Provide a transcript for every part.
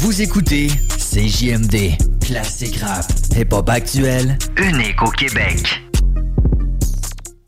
Vous écoutez CJMD, classique rap, hip-hop actuel, unique au Québec.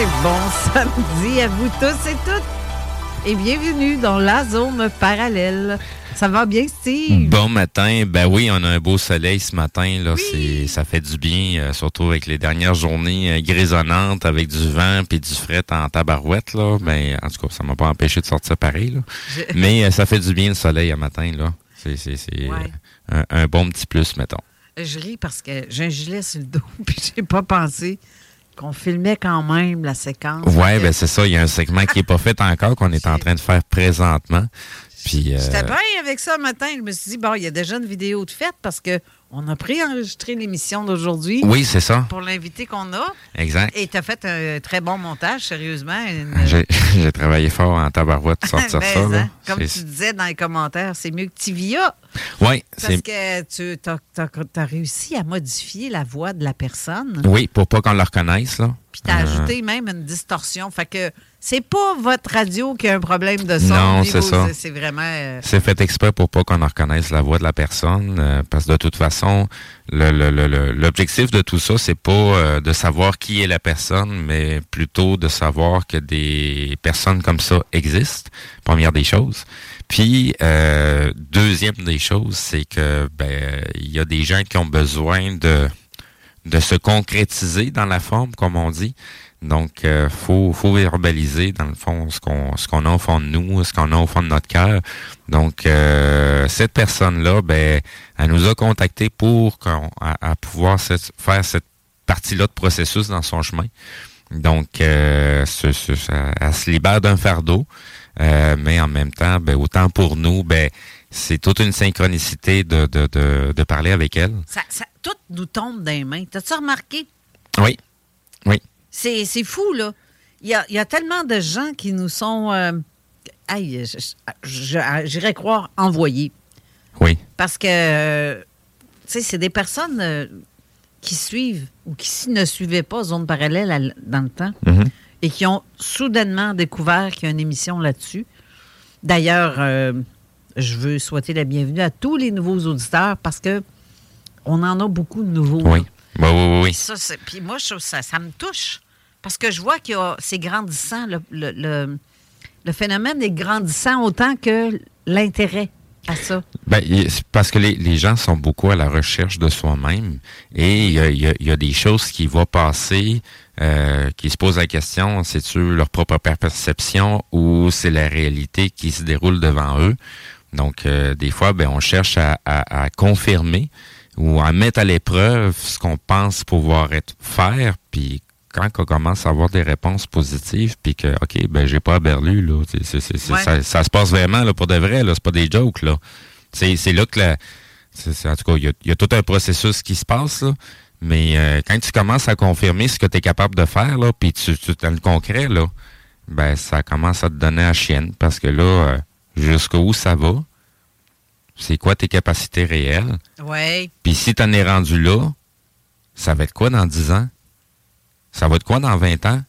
Bon samedi à vous tous et toutes et bienvenue dans la zone parallèle. Ça va bien, Steve? Bon matin. Ben oui, on a un beau soleil ce matin. Là, ça fait du bien, euh, surtout avec les dernières journées euh, grisonnantes, avec du vent puis du fret en tabarouette. Là. Ben, en tout cas, ça m'a pas empêché de sortir pareil. Là. Mais euh, ça fait du bien le soleil à matin. Là. C'est, c'est, c'est Ouais. un, un bon petit plus, mettons. Je ris parce que j'ai un gilet sur le dos puis j'ai pas pensé qu'on filmait quand même la séquence. Que ben c'est ça. Il y a un segment qui est pas fait encore, qu'on est en train de faire présentement. Puis, euh, J'étais bien avec ça le matin. Je me suis dit, bon, il y a déjà une vidéo de fête parce que on a préenregistré l'émission d'aujourd'hui. Oui, c'est ça. Pour l'invité qu'on a. Exact. Et tu as fait un très bon montage, sérieusement. Une- J'ai, travaillé fort en tabarouette pour sortir Ben, ça. Hein, Comme tu disais dans les commentaires, c'est mieux que Tivia. Oui, Parce que tu as, réussi à modifier la voix de la personne. oui pour pas qu'on le reconnaisse là. Puis tu as Euh, ajouté même une distorsion. Fait que c'est pas votre radio qui a un problème de son. Non, c'est ça. C'est vraiment. euh, C'est fait exprès pour pas qu'on reconnaisse la voix de la personne, euh, parce que de toute façon, le- l'objectif de tout ça, c'est pas euh, de savoir qui est la personne, mais plutôt de savoir que des personnes comme ça existent. Première des choses. Puis euh, deuxième des choses, c'est que ben il y a des gens qui ont besoin de de se concrétiser dans la forme, comme on dit. Donc, euh, faut, faut verbaliser, dans le fond, ce qu'on ce qu'on a au fond de nous, ce qu'on a au fond de notre cœur. Donc, euh, cette personne-là, ben, elle nous a contactés pour qu'on, à, à pouvoir faire cette partie-là de processus dans son chemin. Donc, euh, ce- ce- ça- elle se libère d'un fardeau, euh, mais en même temps, ben, autant pour nous, ben, c'est toute une synchronicité de, de, de, de parler avec elle. ça, ça- tout nous tombe dans les mains. T'as-tu remarqué? Oui, oui. C'est c'est fou, là. Il y a, il y a tellement de gens qui nous sont. euh, aïe, j'irais croire envoyés. Oui. Parce que, euh, tu sais, c'est des personnes euh, qui suivent ou qui ne suivaient pas Zone Parallèle à dans le temps Mhm. et qui ont soudainement découvert qu'il y a une émission là-dessus. D'ailleurs, euh, je veux souhaiter la bienvenue à tous les nouveaux auditeurs parce que on en a beaucoup de nouveaux. Oui. Oui, oui, oui, oui. Ça, puis moi, je ça, ça me touche. Parce que je vois que c'est grandissant. Le, le- le- le phénomène est grandissant autant que l'intérêt à ça? Ben, c'est parce que les, les gens sont beaucoup à la recherche de soi-même et il y a, y a- il y a des choses qui vont passer, euh, qui se posent la question, c'est-tu leur propre perception ou c'est la réalité qui se déroule devant eux? Donc, euh, des fois, ben, on cherche à, à- à confirmer ou à mettre à l'épreuve ce qu'on pense pouvoir être faire, puis quand on commence à avoir des réponses positives, puis que, OK, ben, j'ai pas berlu, là, Ouais. ça, ça se passe vraiment, là, pour de vrai, là, c'est pas des jokes, là. C'est là que la, en tout cas, il y a, il y a tout un processus qui se passe, là. Mais euh, quand tu commences à confirmer ce que tu es capable de faire, là, puis tu, tu dans le concret, là, ben ça commence à te donner à chienne parce que là, euh, jusqu'où ça va, c'est quoi tes capacités réelles? Oui. Puis si tu en es rendu là, ça va être quoi dans 10 ans? Ça va être quoi dans 20 ans?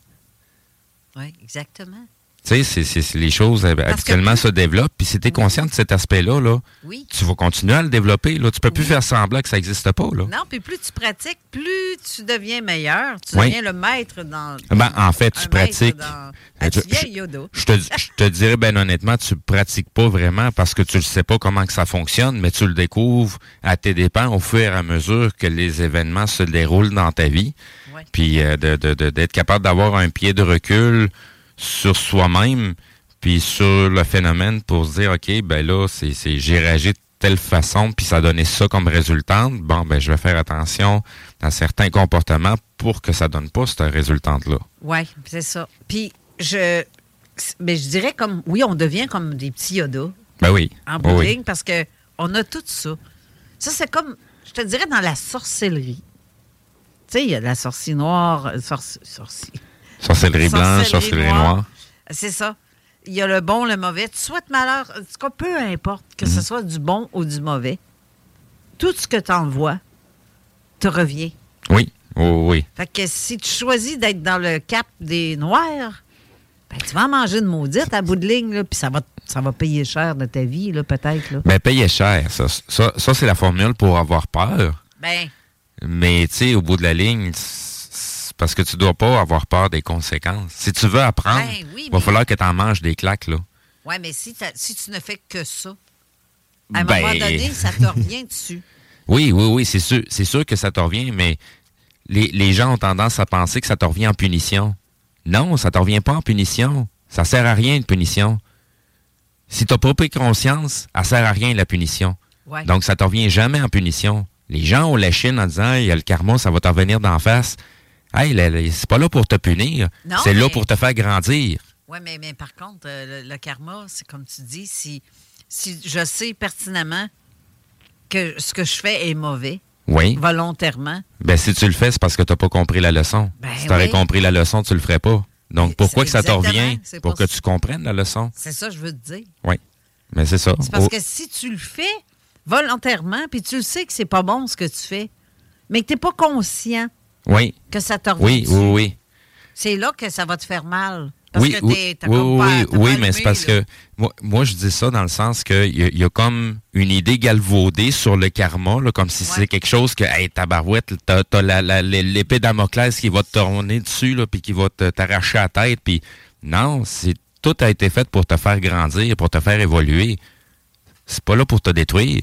Oui, exactement. Tu sais, c'est- les choses habituellement se développent. Puis si tu es conscient de cet aspect-là, là, Oui. tu vas continuer à le développer. Là. Tu peux plus faire semblant que ça n'existe pas. Là. Non, puis plus tu pratiques, plus tu deviens meilleur. Tu Oui. deviens le maître dans. Ben, en fait, tu pratiques. dans- Ah, tu je- deviens je- te, je te dirais, ben honnêtement, tu pratiques pas vraiment parce que tu ne sais pas comment que ça fonctionne, mais tu le découvres à tes dépens au fur et à mesure que les événements se déroulent dans ta vie. Puis euh, de- de- de- d'être capable d'avoir un pied de recul sur soi-même, puis sur le phénomène pour se dire, OK, ben là, c'est, c'est- j'ai réagi de telle façon, puis ça a donné ça comme résultante. Bon, ben je vais faire attention à certains comportements pour que ça donne pas ce résultante-là. Oui, c'est ça. Puis, je. Mais je dirais comme. Oui, on devient comme des petits Yoda Ben oui. en Oui, oui. ligne parce que on a tout ça. Ça, c'est comme. Je te dirais dans la sorcellerie. Tu sais, il y a la sorcière noire. sorci- sorci- Sorcellerie blanche, sorcellerie noire. C'est ça. Il y a le bon, le mauvais. Tu souhaites malheur, en tout cas, peu importe, que ce soit du bon ou du mauvais, tout ce que tu envoies te revient. Oui, oui, oui. Fait que si tu choisis d'être dans le cap des noirs, ben, tu vas en manger une maudite à bout de ligne, puis ça va, ça va payer cher de ta vie, là, peut-être. Là. Ben, payer cher, ça. Ça, ça c'est la formule pour avoir peur. Ben, Mais, tu sais, au bout de la ligne, parce que tu dois pas avoir peur des conséquences. Si tu veux apprendre, Ben oui, il va mais- falloir que tu en manges des claques, là. ouais, mais si, tu ne fais que ça, à un Ben- moment donné, ça te revient dessus. Oui, oui, oui, c'est sûr, c'est sûr que ça te revient, mais les, les gens ont tendance à penser que ça te revient en punition. Non, ça te revient pas en punition. Ça sert à rien, une punition. Si tu n'as pas pris conscience, ça sert à rien, la punition. Ouais. Donc, ça te revient jamais en punition. Les gens ont la chine en disant, il y a le karma, ça va t'en venir d'en face. Hey, c'est pas là pour te punir. C'est là pour te faire grandir. Oui, mais, mais par contre, euh, le, le karma, c'est comme tu dis, si, si je sais pertinemment que ce que je fais est mauvais, Oui. volontairement, Ben, si tu le fais, c'est parce que tu n'as pas compris la leçon. Ben si tu aurais oui. compris la leçon, tu le ferais pas. Donc, pourquoi que ça te revient? Pour pour que tu comprennes la leçon. c'est ça que je veux te dire. Oui. Mais c'est ça. C'est parce Oh, que si tu le fais volontairement, puis tu le sais que c'est pas bon ce que tu fais, mais que tu n'es pas conscient Oui, que ça te revient oui, dessus, oui, oui. c'est là que ça va te faire mal. Parce oui, que oui, oui, oui, oui, mais c'est parce là. que moi, moi, je dis ça dans le sens qu'il y, y a comme une idée galvaudée sur le karma, là, comme si Ouais. c'est quelque chose que, hey, tabarouette, t'as as l'épée Damoclès qui va te tourner dessus, là, puis qui va te- t'arracher la tête, puis non, c'est tout a été fait pour te faire grandir, pour te faire évoluer. C'est pas là pour te détruire.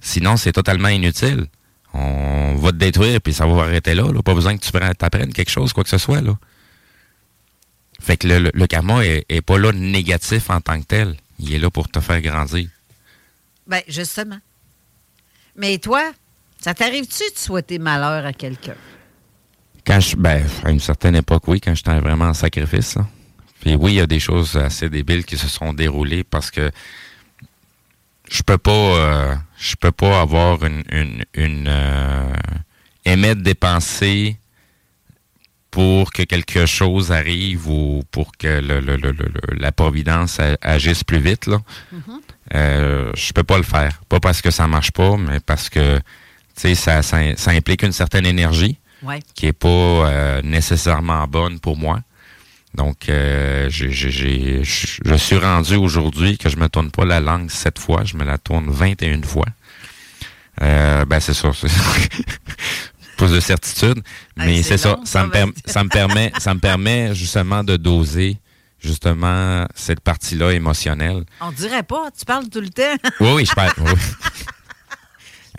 Sinon, c'est totalement inutile. On va te détruire, puis ça va arrêter là. là. Pas besoin que tu prennes- t'apprennes quelque chose, quoi que ce soit. Là. Fait que le, le- le karma est, est pas là négatif en tant que tel. Il est là pour te faire grandir. Ben, justement. Mais toi, ça t'arrive-tu de souhaiter malheur à quelqu'un? Quand je, ben, à une certaine époque, oui, quand j'étais vraiment en sacrifice. là. Puis oui, il y a des choses assez débiles qui se sont déroulées parce que je peux pas, euh, je peux pas avoir une, une, une euh, émettre des pensées pour que quelque chose arrive ou pour que le, le- le- la providence agisse plus vite là. Euh, je peux pas le faire. Pas parce que ça marche pas, mais parce que tu sais, ça, ça, ça implique une certaine énergie Oui. qui est pas euh, nécessairement bonne pour moi. Donc, euh, j'ai- je je suis rendu aujourd'hui que je me tourne pas la langue sept fois, je me la tourne 21 fois. Euh, ben, c'est ça. c'est- Plus de certitude. Ah, Mais c'est c'est ça. long, Ça me, per- ça me permet, ça me permet justement de doser justement cette partie-là émotionnelle. On dirait pas, tu parles tout le temps. Oui, oui, je parle. Oui.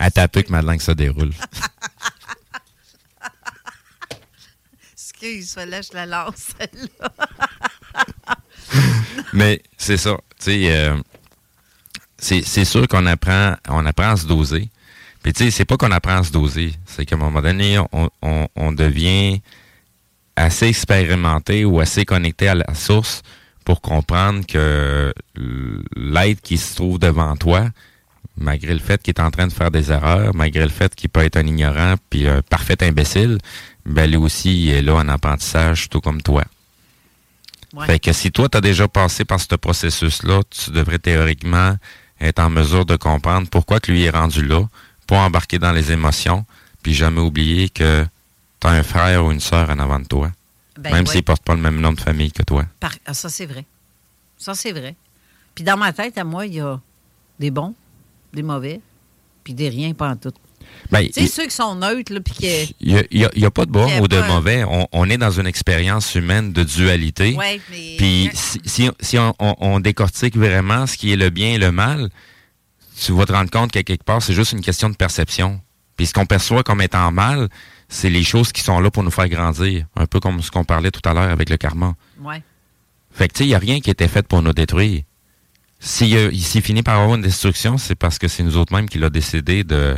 Un peu que ma langue se déroule. Excuse, fallait que je la lance. Mais c'est ça. Tu sais, euh, c'est sûr qu'on apprend, on apprend à se doser. Puis tu sais, c'est pas qu'on apprend à se doser. C'est qu'à un moment donné, on, on, devient assez expérimenté ou assez connecté à la source pour comprendre que l'être qui se trouve devant toi, malgré le fait qu'il est en train de faire des erreurs, malgré le fait qu'il peut être un ignorant puis un parfait imbécile, ben lui aussi il est là en apprentissage tout comme toi. Ouais. Fait que si toi tu as déjà passé par ce processus-là, tu devrais théoriquement être en mesure de comprendre pourquoi que lui est rendu là, pas embarquer dans les émotions, puis jamais oublier que tu as un frère ou une sœur en avant de toi. Ben même ouais. s'ils ne portent pas le même nom de famille que toi. Par- ah, ça, c'est vrai. Ça, c'est vrai. Puis dans ma tête, à moi, il y a des bons, des mauvais, puis des riens pas en tout. Ben, Tu sais, ceux qui sont neutres, là, puis qui... Il n'y a, pas de bon ou de mauvais. On, on est dans une expérience humaine de dualité. Ouais, mais... Puis si, si, si on, on- on décortique vraiment ce qui est le bien et le mal, tu vas te rendre compte qu'à quelque part, c'est juste une question de perception. Puis ce qu'on perçoit comme étant mal, c'est les choses qui sont là pour nous faire grandir. Un peu comme ce qu'on parlait tout à l'heure avec le karma. Ouais. Fait que tu sais, il n'y a rien qui était fait pour nous détruire. S'il a- s'il finit par avoir une destruction, c'est parce que c'est nous autres mêmes qui l'a décidé de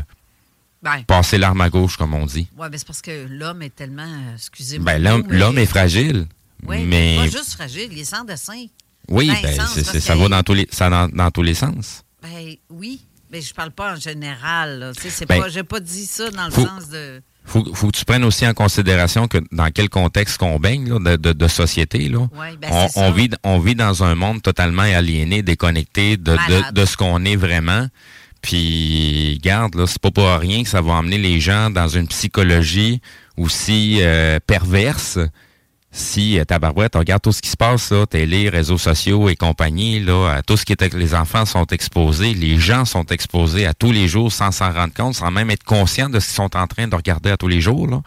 Ben, passer l'arme à gauche, comme on dit. ouais, mais c'est parce que l'homme est tellement... euh, Excusez-moi. Ben, l'homme l'homme est fragile. Oui, mais pas juste fragile, il est sans dessin. oui, ben, sens, c'est- ça va dans tous les, ça dans, dans tous les sens. Ben oui, mais je parle pas en général. c'est Ben, pas, j'ai pas dit ça dans le faut- sens de. Faut, faut que tu prennes aussi en considération que dans quel contexte qu'on baigne là, de, de, de société, là, Ouais, ben, on, on vit, on vit dans un monde totalement aliéné, déconnecté de, de ce qu'on est vraiment. Puis, garde, là, c'est pas pour rien que ça va emmener les gens dans une psychologie aussi euh, perverse. Si euh, ta barouette, regarde tout ce qui se passe, là, télé, réseaux sociaux et compagnie, là, tout ce qui est les enfants sont exposés, les gens sont exposés à tous les jours sans s'en rendre compte, sans même être conscients de ce qu'ils sont en train de regarder à tous les jours. Là.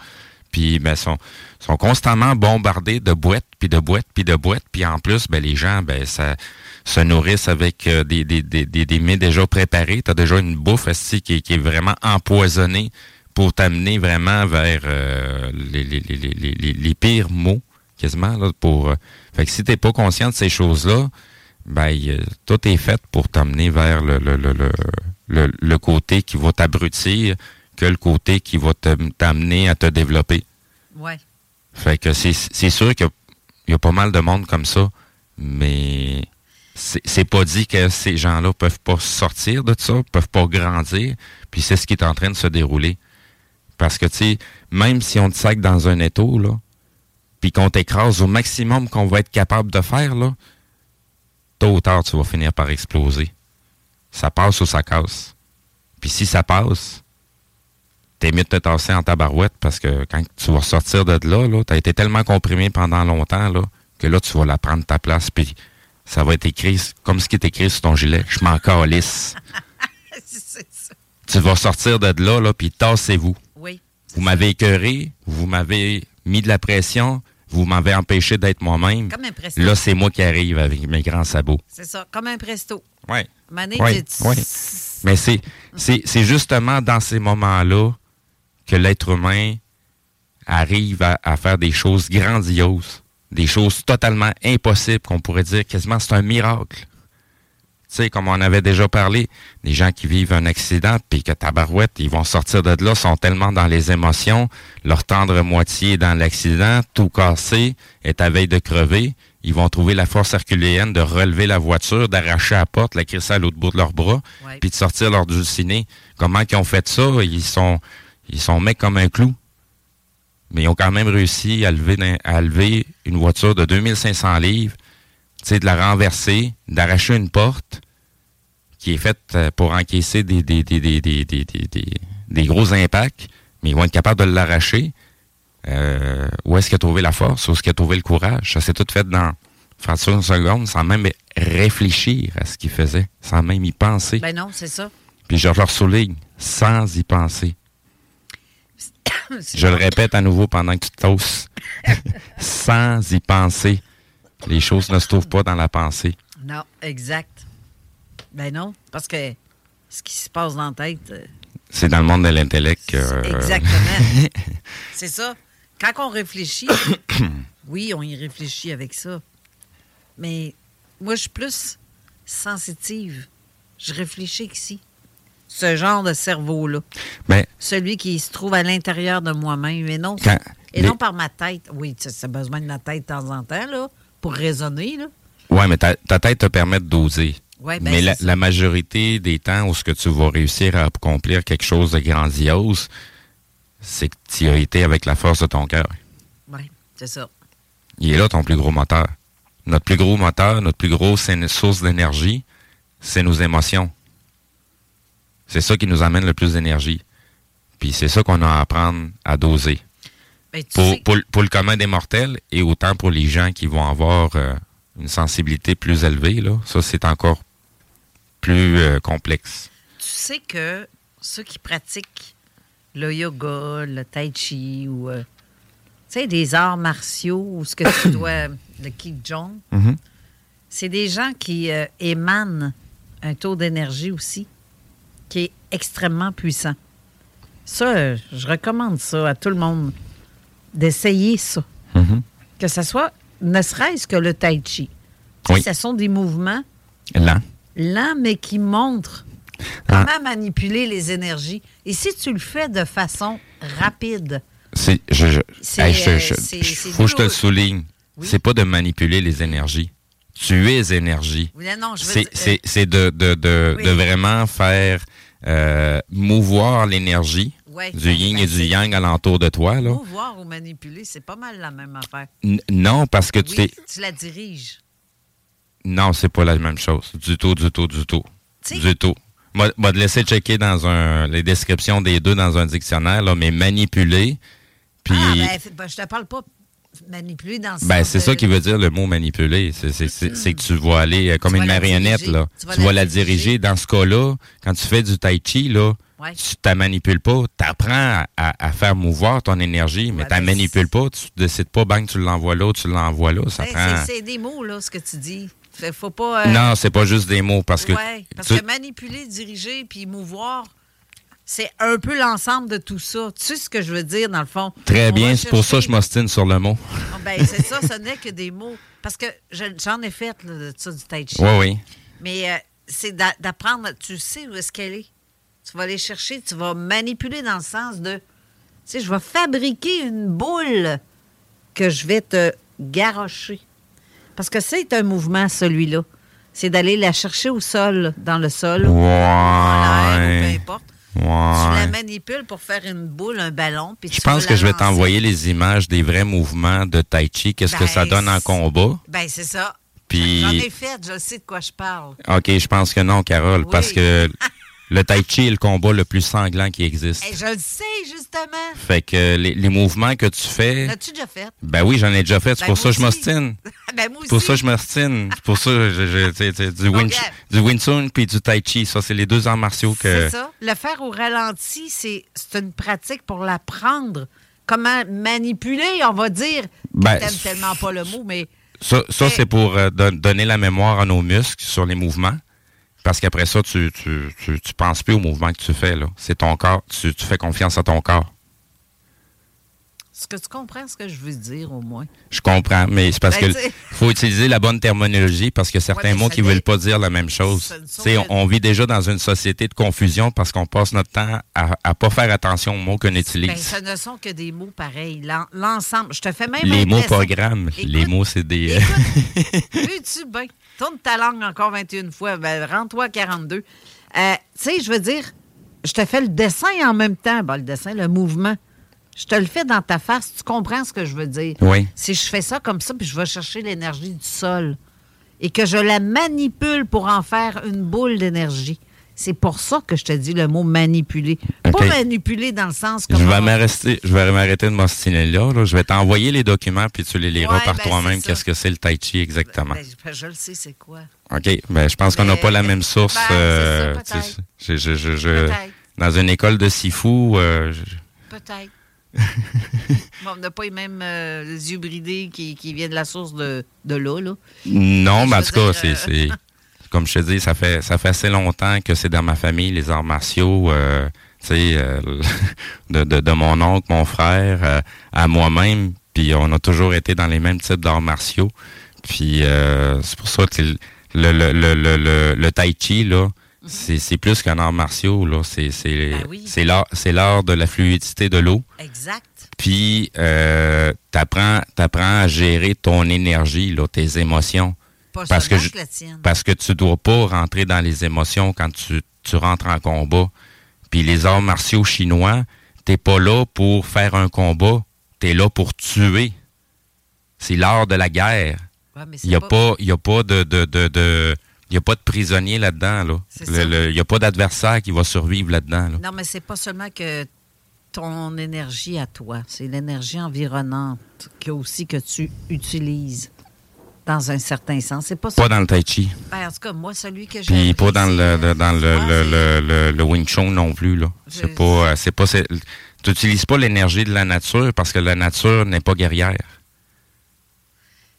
Puis ben sont sont constamment bombardés de boîtes puis de boîtes puis de boîtes puis en plus ben les gens ben ça se nourrissent avec euh, des, des, des, des, des mets déjà préparés. Tu as déjà une bouffe esti, qui, est- qui est vraiment empoisonnée pour t'amener vraiment vers euh, les, les, les, les, les, les pires mots, quasiment. Là, pour, euh, fait que si tu pas conscient de ces choses-là, ben, tout est fait pour t'amener vers le, le, le, le, le, le côté qui va t'abrutir que le côté qui va t'amener à te développer. Ouais. Fait que c'est c'est sûr qu'il y, a pas mal de monde comme ça, mais c'est pas dit que ces gens-là peuvent pas sortir de ça, peuvent pas grandir, puis c'est ce qui est en train de se dérouler. Parce que, tu sais, même si on te sac dans un étau, puis qu'on t'écrase au maximum qu'on va être capable de faire, là, tôt ou tard, tu vas finir par exploser. Ça passe ou ça casse. Puis si ça passe, t'es mieux de te tasser en tabarouette parce que quand tu vas sortir de là, là t'as été tellement comprimé pendant longtemps là, que là, tu vas la prendre ta place, puis ça va être écrit comme ce qui est écrit sur ton gilet. Je m'en calisse. Tu vas sortir de là, là puis tassez-vous. Oui. Vous m'avez écœuré, vous m'avez mis de la pression, vous m'avez empêché d'être moi-même. Comme un presto. Là, c'est moi qui arrive avec mes grands sabots. C'est ça, comme un presto. Ouais. Oui, tu- oui. Mais c'est, c'est, c'est justement dans ces moments-là que l'être humain arrive à, à faire des choses grandioses, des choses totalement impossibles, qu'on pourrait dire quasiment c'est un miracle. Tu sais, comme on avait déjà parlé, des gens qui vivent un accident, puis que tabarouette, ils vont sortir de là, sont tellement dans les émotions, leur tendre moitié est dans l'accident, tout cassé, est à veille de crever, ils vont trouver la force herculéenne de relever la voiture, d'arracher la porte, la crisser à l'autre bout de leurs bras, puis de sortir leur dulciné. Comment ils ont fait ça? Ils sont, ils sont mecs comme un clou. Mais ils ont quand même réussi à lever, d'un- à lever une voiture de 2500 livres, de la renverser, d'arracher une porte qui est faite euh, pour encaisser des, gros impacts, mais ils vont être capables de l'arracher. Euh, où est-ce qu'il a trouvé la force? Où est-ce qu'il a trouvé le courage? Ça s'est tout fait dans fraction une seconde, sans même réfléchir à ce qu'il faisait, sans même y penser. Ben non, c'est ça. Puis je leur souligne, sans y penser. Je le répète à nouveau pendant que tu tosses. sans y penser. Les choses ne se trouvent pas dans la pensée. Non, exact. Ben non, parce que ce qui se passe dans la tête. euh, C'est dans le monde de l'intellect euh, Exactement. C'est ça. Quand on réfléchit, oui, on y réfléchit avec ça. Mais moi, je suis plus sensitive. Je réfléchis ici. Ce genre de cerveau-là. ben, Celui qui se trouve à l'intérieur de moi-même et non, Quand et non par ma tête. Oui, ça, ça a besoin de ma tête de temps en temps, là, pour raisonner, ouais, mais ta, ta tête te permet de doser. Ouais, ben, mais la, la majorité des temps où ce que tu vas réussir à accomplir quelque chose de grandiose, c'est que tu as été avec la force de ton cœur. Oui, c'est ça. Il est là ton plus gros moteur. Notre plus gros moteur, notre plus grosse source d'énergie, c'est nos émotions. C'est ça qui nous amène le plus d'énergie. Puis c'est ça qu'on a à apprendre à doser. Ben, Pour, sais- pour, pour le commun des mortels et autant pour les gens qui vont avoir euh, une sensibilité plus élevée, là, ça c'est encore plus euh, complexe. Tu sais que ceux qui pratiquent le yoga, le tai chi ou euh, tu sais des arts martiaux ou ce que tu dois le Jong, Mhm. c'est des gens qui émanent un taux d'énergie aussi qui est extrêmement puissant. Ça, je recommande ça à tout le monde d'essayer ça. Mhm. Que ce soit ne serait-ce que le tai chi. Oui. Ce sont des mouvements Lent. lent, mais qui montre Ah. comment manipuler les énergies. Et si tu le fais de façon rapide, C'est, je, je, hey, je- faut que je te le souligne. Oui. C'est pas de manipuler les énergies. Tu es énergie. Oui, non, je veux C'est, euh, de, de, de, Oui. de vraiment faire euh, mouvoir l'énergie Ouais. du yin et du yang alentour de toi. Là. mouvoir ou manipuler, c'est pas mal la même affaire. N- non, parce que tu Oui, t'es... tu la diriges. Non, c'est pas la même chose. Du tout, du tout, du tout. Tu sais- Du tout. Moi, moi, te laisser checker dans un, les descriptions des deux dans un dictionnaire, là, mais manipuler, puis... Ah, ben, ben, je te parle pas manipuler dans le Ben, c'est de- ça qui veut dire le mot manipuler. C'est, que tu vas aller euh, comme Tu une marionnette, diriger. là. Tu Tu vas la diriger. diriger. Dans ce cas-là, quand tu fais du tai chi, là, Ouais. tu ne manipules pas. Tu apprends à, à faire mouvoir ton énergie, mais Ouais, tu ben, manipules pas. Tu décides pas, bang, tu l'envoies là, tu l'envoies là. Ça Ben, prend... c'est, des mots, là, ce que tu dis. Faut pas... euh, Non, c'est pas juste des mots, parce que... ouais, parce tu- que manipuler, diriger, puis mouvoir, c'est un peu l'ensemble de tout ça. Tu sais ce que je veux dire, dans le fond? Très On bien, c'est pour ça que je m'ostine sur le mot. Ah, Ben, c'est ça, ce n'est que des mots. Parce que je- j'en ai fait là, de ça, du tai chi. Oui, oui. Mais euh, c'est d'a- d'apprendre, tu sais où est-ce qu'elle est. Tu vas aller chercher, tu vas manipuler dans le sens de, tu sais, je vais fabriquer une boule que je vais te garrocher. Parce que c'est un mouvement, celui-là. C'est d'aller la chercher au sol, dans le sol, ou en l'air, ou peu Ouais. Tu la manipules pour faire une boule, un ballon. puis Je pense que je vais t'envoyer les images des vrais mouvements de Tai Chi, qu'est-ce que Ben, ça donne en combat? Ben, c'est ça. Puis- J'en ai fait, je sais de quoi je parle. OK, je pense que non, Carole, Oui. parce que le Tai Chi est le combat le plus sanglant qui existe. Et je le sais, justement. Fait que les, les mouvements que tu fais, L'as-tu déjà fait? ben oui, j'en ai déjà fait. C'est Ben, pour ça que je m'ostine. ben, moi aussi. C'est pour ça que je m'ostine. C'est pour ça que je, je- du, Wing, du Wing Chun puis du Tai Chi. Ça, c'est les deux arts martiaux que... C'est ça. Le faire au ralenti, c'est c'est une pratique pour l'apprendre. Comment manipuler, on va dire. Ben, T'aimes tellement pas le mot, mais Ça, ça Mais- c'est pour euh, don- donner la mémoire à nos muscles sur les mouvements. Parce qu'après ça, tu, tu, tu, tu penses plus aux mouvements que tu fais. là. C'est ton corps. Tu, tu fais confiance à ton corps. est-ce que tu comprends ce que je veux dire au moins? Je comprends, mais c'est parce Ben, que faut utiliser la bonne terminologie parce que certains mots qui n'est- veulent pas dire la même chose. Ne on, on vit déjà dans une société de confusion parce qu'on passe notre temps à, à pas faire attention aux mots qu'on utilise. Ben, ce ne sont que des mots pareils. L'en- L'ensemble. Je te fais même les mots programmes, les mots c'est des. euh? Tourne ta langue encore 21 fois. Ben, Rends-toi à 42. Euh, tu sais, je veux dire, je te fais le dessin en même temps. Ben, le dessin, le mouvement. Je te le fais dans ta face. Tu comprends ce que je veux dire? Oui. Si je fais ça comme ça, puis je vais chercher l'énergie du sol et que je la manipule pour en faire une boule d'énergie. C'est pour ça que je te dis le mot manipuler. Pas manipuler dans le sens Je comme. vais m'arrêter, je vais m'arrêter de m'ostiner là, là. Je vais t'envoyer les documents puis tu les liras Ouais, par ben, toi-même. Qu'est-ce que c'est le tai chi exactement Ben, je, je le sais, c'est quoi. Ok, ben je pense qu'on n'a pas la même source. Ben, ça, euh, je- je- je- dans une école de Sifu, euh, Peut-être. Bon, on n'a pas les mêmes euh, yeux bridés qui, qui viennent de la source de, de là, là. Non, mais en tout cas, c'est, euh, c'est- comme je te dis, ça fait ça fait assez longtemps que c'est dans ma famille les arts martiaux. euh, tu sais, euh, de, de, de mon oncle, mon frère, euh, à moi-même, puis on a toujours été dans les mêmes types d'arts martiaux. Puis c'est pour ça que le le le le le, tai chi là. C'est, c'est plus qu'un art martiaux, là. C'est, c'est, Ben oui. c'est l'art, c'est l'art de la fluidité de l'eau. Exact. Puis, euh, t'apprends, t'apprends à gérer ton énergie, là, tes émotions. Pas Parce que je- la tienne. Parce que tu dois pas rentrer dans les émotions quand tu, tu rentres en combat. Puis les arts martiaux chinois, t'es pas là pour faire un combat, t'es là pour tuer. C'est l'art de la guerre. Ouais, Il y a pas, a pas de, de, de, de- il a pas de prisonnier là-dedans, là. Il y a pas d'adversaire qui va survivre là-dedans, là. Non, mais c'est pas seulement que ton énergie à toi, c'est l'énergie environnante que aussi que tu utilises dans un certain sens. C'est pas. Pas dans le tai chi. Ben, en tout cas, moi, celui que j'ai. Puis pas dans le, dans le, le, le, Wing Chun non plus, là. C'est pas, euh, c'est pas, c'est- tu n'utilises pas l'énergie de la nature parce que la nature n'est pas guerrière.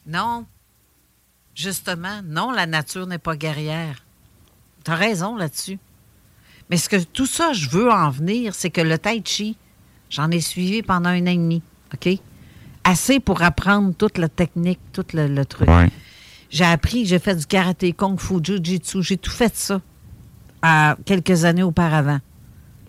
Non. Justement, non, la nature n'est pas guerrière. Tu as raison là-dessus. Mais ce que tout ça, je veux en venir, c'est que le tai chi, j'en ai suivi pendant un an et demi, OK? Assez pour apprendre toute la technique, tout le, le truc. Ouais. J'ai appris, j'ai fait du karaté, kung fu, jiu-jitsu, j'ai tout fait ça à quelques années auparavant.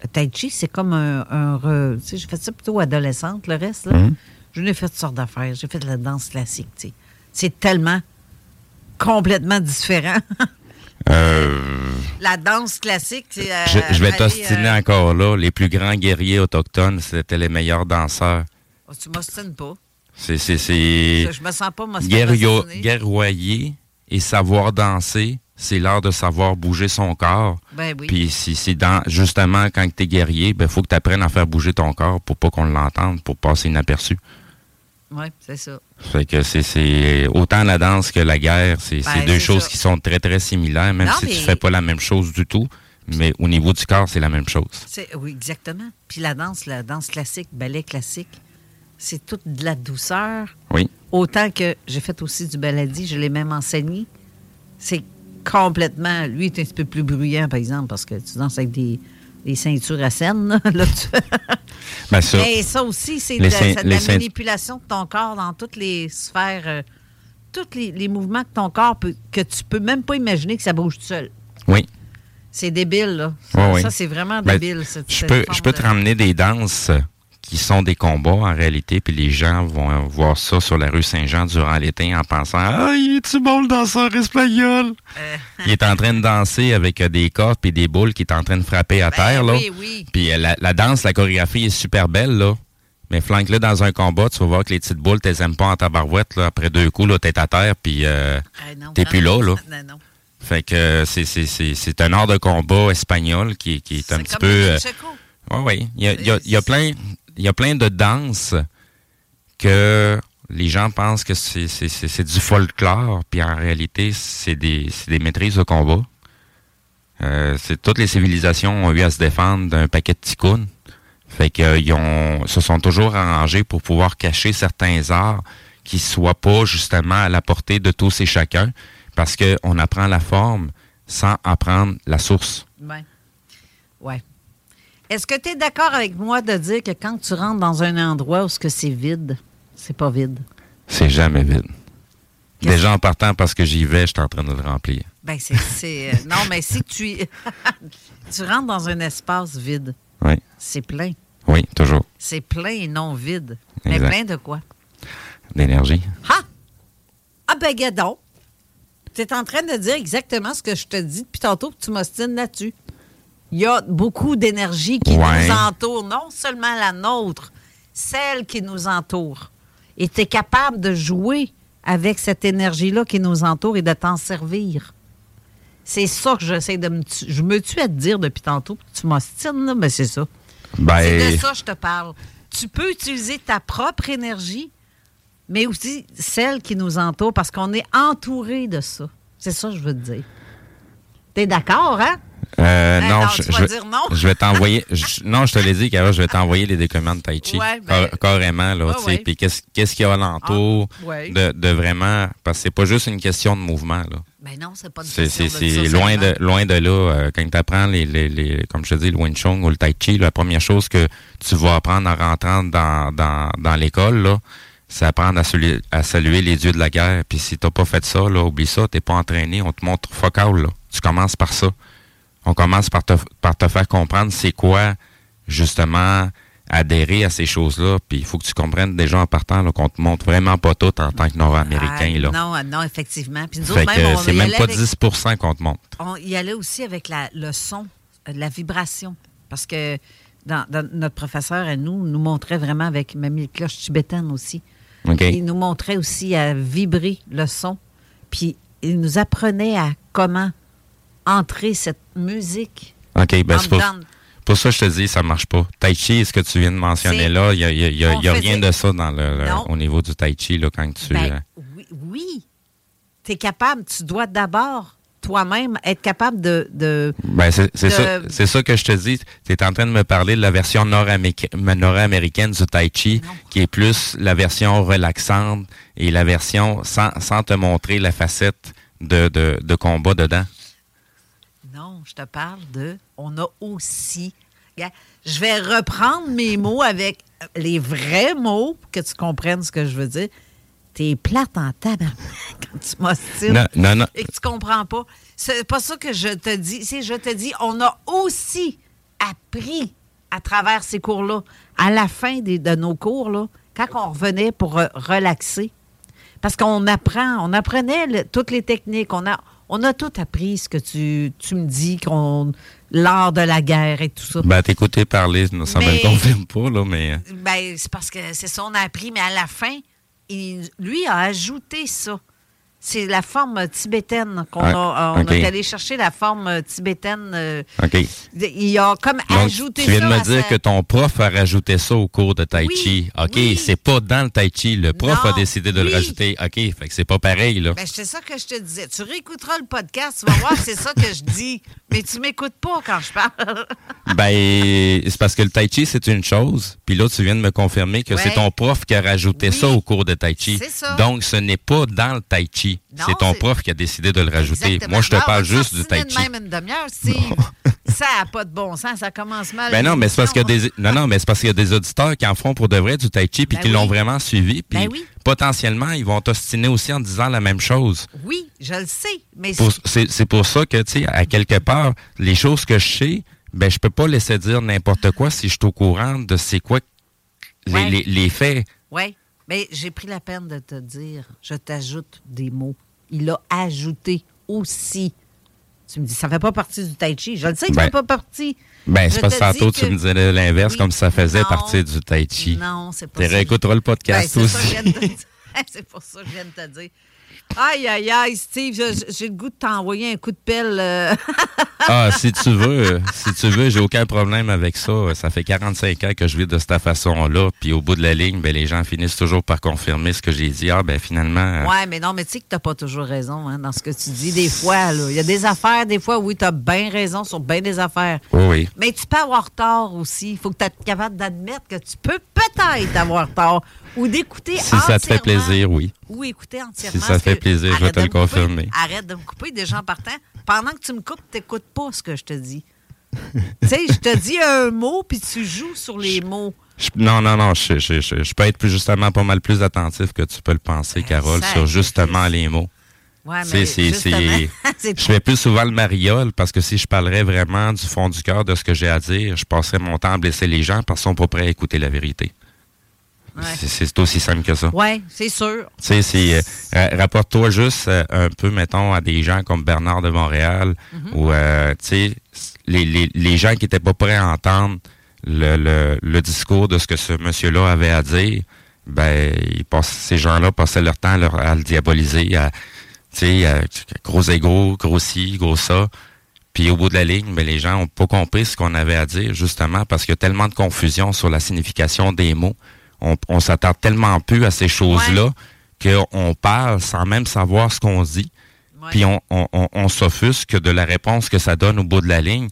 Le tai chi, c'est comme un... un re- tu sais, j'ai fait ça plutôt adolescente, le reste, là. Mhm. Je n'ai fait toutes sortes d'affaires. J'ai fait de la danse classique, tu sais. C'est tellement complètement différent. Euh, la danse classique, c'est... euh, je, je vais t'ostiner euh, encore là. Les plus grands guerriers autochtones, c'était les meilleurs danseurs. oh, tu m'ostines pas. C'est, c'est, c'est Je me sens pas guerrio- guerroyer et savoir danser. C'est l'art de savoir bouger son corps. Ben oui. Puis si c'est dans justement quand tu es guerrier, ben faut que tu apprennes à faire bouger ton corps pour pas qu'on l'entende, pour passer inaperçu. Oui, c'est ça. Fait que c'est, c'est autant la danse que la guerre, c'est, Ben, c'est deux choses ça. qui sont très très similaires, même Non, si mais- tu fais pas la même chose du tout. Mais au niveau du corps, c'est la même chose. C'est- Oui, exactement. Puis la danse, la danse classique, ballet classique, c'est toute de la douceur. Oui. Autant que j'ai fait aussi du baladi, je l'ai même enseigné. C'est complètement. Lui est un petit peu plus bruyant, par exemple, parce que tu danses avec des, des ceintures à scène. Là, tu- Ben ça, Mais ça aussi, c'est de, la- de manipulation de ton corps dans toutes les sphères, euh, tous les, les mouvements que ton corps peut, que tu peux même pas imaginer que ça bouge tout seul. oui. C'est débile, là. Ça, c'est vraiment Ben, débile. cette- Je cette peux, je peux de- te ramener des danses qui sont des combats en réalité, puis les gens vont voir ça sur la rue Saint-Jean durant l'été en pensant Ah, il est-tu bon le danseur espagnol? Euh. il est en train de danser avec euh, des cordes et des boules qui est en train de frapper à Ben terre. Là. oui, oui. Puis euh, la, la danse, la chorégraphie est super belle, là. Mais flanque-le dans un combat, tu vas voir que les petites boules, t'es aimes pas en tabarouette, là. Après deux coups, là, t'es à terre, puis euh, non, t'es plus là, là. Non, non. Fait que euh, c'est, un art de combat espagnol qui, qui est un petit comme peu... euh, oui, oui. Il y a, il y a- il y a plein, il y a plein de danses que les gens pensent que c'est, du folklore, puis en réalité, c'est des, des maîtrises de combat. Euh, toutes les civilisations ont eu à se défendre d'un paquet de ticounes. Fait qu'ils ont, se sont toujours arrangés pour pouvoir cacher certains arts qui soient pas justement à la portée de tous et chacun, parce qu'on apprend la forme sans apprendre la source. Ouais. Ouais. Est-ce que tu es d'accord avec moi de dire que quand tu rentres dans un endroit où ce que c'est vide, c'est pas vide? C'est jamais vide. Déjà en partant parce que j'y vais, je suis en train de le remplir. Ben, c'est. euh, non, mais si tu, tu rentres dans un espace vide, Oui, c'est plein. oui, toujours. C'est plein et non vide. Mais plein de quoi? D'énergie. Ah! Ah, ben, gadon! Tu es en train de dire exactement ce que je te dis depuis tantôt, que tu m'ostines là-dessus. Il y a beaucoup d'énergie qui Ouais. nous entoure, non seulement la nôtre, celle qui nous entoure. Et tu es capable de jouer avec cette énergie-là qui nous entoure et de t'en servir. C'est ça que j'essaie de me... Je me tue à te dire depuis tantôt, tu m'ostines, là, mais c'est ça. C'est de Ben, ça que je te parle. Tu peux utiliser ta propre énergie, mais aussi celle qui nous entoure, parce qu'on est entouré de ça. C'est ça que je veux te dire. T'es d'accord, hein? Euh, non, non, je, tu vas je- dire non. je vais t'envoyer. Non, je te l'ai dit, Carole, je vais t'envoyer les documents de Tai Chi. Ouais, ben- Car- carrément, là, Ouais, tu sais. ouais. Puis qu'est-ce qu'il y a alentour Ah, de, de vraiment. Parce que c'est pas juste une question de mouvement, là. Ben non, c'est pas une question de c'est loin de, loin de là. euh, quand tu apprends, les, les, les, comme je te dis, le Wing Chun ou le Tai Chi, la première chose que tu vas apprendre en rentrant dans, dans, dans l'école, là, c'est apprendre à saluer, à saluer les dieux de la guerre. Puis si t'as pas fait ça, là, oublie ça, t'es pas entraîné, on te montre focal, là. Tu commences par ça. On commence par te, par te faire comprendre c'est quoi, justement, adhérer à ces choses-là. Puis il faut que tu comprennes déjà en partant qu'on te montre vraiment pas tout en tant que Nord-Américain. Ah, là. Non, ah, non, effectivement. Puis nous autres, même, c'est même pas avec- 10% qu'on te montre. on y allait aussi avec la, le son, euh, la vibration. Parce que dans, dans- notre professeur et nous nous montrait vraiment avec Mamie Cloche tibétaine aussi. OK? Il nous montrait aussi à vibrer le son. Puis il nous apprenait à comment entrer cette musique. OK, ben c'est pour, ça que je te dis, ça marche pas. Tai Chi, ce que tu viens de mentionner là, il n'y a, y a- y a- on y a faisait- rien de ça dans le, le- Non. au niveau du Tai Chi là, quand tu... Ben, euh, oui, oui. tu es capable, tu dois d'abord toi-même être capable de... de ben, c'est de- ça, ça que je te dis. Tu es en train de me parler de la version nord-américa- nord-américaine du Tai Chi, qui est plus la version relaxante et la version sans, sans te montrer la facette de, de, de combat dedans. Je te parle de. On a aussi. Je vais reprendre mes mots avec les vrais mots pour que tu comprennes ce que je veux dire. T'es plate en tabac quand tu m'ostines Non, non, non. et que tu comprends pas. C'est pas ça que je te dis. C'est je te dis, on a aussi appris à travers ces cours-là, à la fin des- de nos cours, là, quand on revenait pour euh, relaxer. Parce qu'on apprend, on apprenait le- toutes les techniques. On a, on a tout appris ce que tu, tu me dis, qu'on l'art de la guerre et tout ça. Ben, t'écouter parler, ça me Mais- le confirme pas, là, mais... euh, Ben, c'est parce que c'est ça, on a appris, mais à la fin, il- lui a ajouté ça. C'est la forme tibétaine qu'on a. On ok. est allé chercher la forme tibétaine. euh, OK. il a comme Donc, ajouté tu viens ça. de me dire sa- que ton prof a rajouté ça au cours de Tai Oui, Chi. OK, oui. c'est pas dans le Tai Chi. Le prof Non, a décidé de le rajouter. OK, fait que c'est pas pareil, là. Ben, c'est ça que je te disais. Tu réécouteras le podcast, tu vas voir, c'est ça que je dis. Mais tu m'écoutes pas quand je parle. Ben, c'est parce que le Tai Chi, c'est une chose. Puis là, tu viens de me confirmer que Ouais. c'est ton prof qui a rajouté ça au cours de Tai Chi. C'est ça. Donc, ce n'est pas dans le Tai Chi. C'est ton prof qui a décidé de le rajouter. Exactement. Moi, je te parle juste du Tai Chi. même une demi-heure, Steve. ça n'a pas de bon sens. Ça commence mal. Ben non, mais c'est parce qu'il y a des non non, mais c'est parce qu'il y a des auditeurs qui en font pour de vrai du tai chi puis Ben qui l'ont vraiment suivi puis Ben oui. potentiellement ils vont t'ostiner aussi en disant la même chose. Oui, je le sais. Mais C'est c'est pour ça que tu sais à quelque part les choses que je sais, ben je peux pas laisser dire n'importe quoi si je suis au courant de c'est quoi les, Ouais. les, les faits. Oui, mais j'ai pris la peine de te dire, je t'ajoute des mots. Il a ajouté aussi. Tu me dis, ça fait pas partie du tai chi. Je le sais que ça Ben, fait pas partie. Ben c'est parce que tantôt tu me disais l'inverse Oui. comme si ça faisait Non. partie du tai chi. Non, c'est pas Tu ça. réécouteras le Ben, podcast que aussi. C'est pour ça que je viens de te dire. Aïe, aïe, aïe, Steve, j'ai le goût de t'envoyer un coup de pelle. euh. Ah, si tu veux, si tu veux, j'ai aucun problème avec ça. Ça fait 45 ans que je vis de cette façon-là. Puis au bout de la ligne, ben, les gens finissent toujours par confirmer ce que j'ai dit. Ah, ben finalement. euh, Ouais, mais non, mais tu sais que t'as pas toujours raison hein, dans ce que tu dis. Des fois, il y a des affaires, des fois, oui, t'as bien raison sur bien des affaires. Oui, oui. Mais tu peux avoir tort aussi. Il faut que tu capable d'admettre que tu peux peut-être avoir tort ou d'écouter Si ça te fait entièrement- plaisir, oui. Ou écouter entièrement. Si ça ce fait plaisir, je vais te le confirmer. Arrête de me couper des gens partant. Pendant que tu me coupes, t'écoutes pas ce que je te dis. tu sais, je te dis un mot, puis tu joues sur les mots. Je- non, non, non. Je, je, peux être plus, justement pas mal plus attentif que tu peux le penser, Carole, sur justement les mots. Ouais, mais Je fais plus souvent le mariole parce que si je parlerais vraiment du fond du cœur de ce que j'ai à dire, je passerais mon temps à blesser les gens parce qu'ils sont pas prêts à écouter la vérité. Ouais. C'est- aussi simple que ça. Ouais, c'est sûr. Tu sais, euh, rapporte-toi juste euh, un peu, mettons, à des gens comme Bernard de Montréal, Mhm. ou euh, tu sais, les, les, les gens qui étaient pas prêts à entendre le, le, le discours de ce que ce monsieur-là avait à dire, ben, ils passent, ces gens-là passaient leur temps à, leur- à le diaboliser, à, tu sais, à- gros égo, gros ci, gros ça. Puis au bout de la ligne, ben, les gens ont pas compris ce qu'on avait à dire, justement, parce qu'il y a tellement de confusion sur la signification des mots. On, on s'attarde tellement plus à ces choses-là qu'on parle sans même savoir ce qu'on dit. Ouais. puis on, on, on, on s'offusque de la réponse que ça donne au bout de la ligne.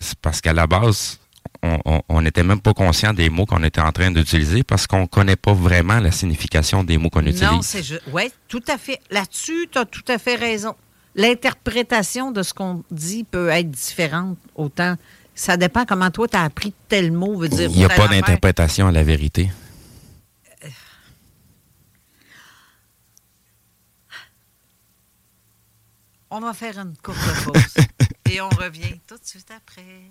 C'est parce qu'à la base, on- n'était même pas conscient des mots qu'on était en train d'utiliser parce qu'on connaît pas vraiment la signification des mots qu'on utilise. Non, c'est. Oui, tout à fait. Là-dessus, tu as tout à fait raison. L'interprétation de ce qu'on dit peut être différente autant. Ça dépend comment toi, tu as appris tel mot, veut dire. Il n'y a pas d'interprétation à la vérité. On va faire une courte pause. et on revient tout de suite après.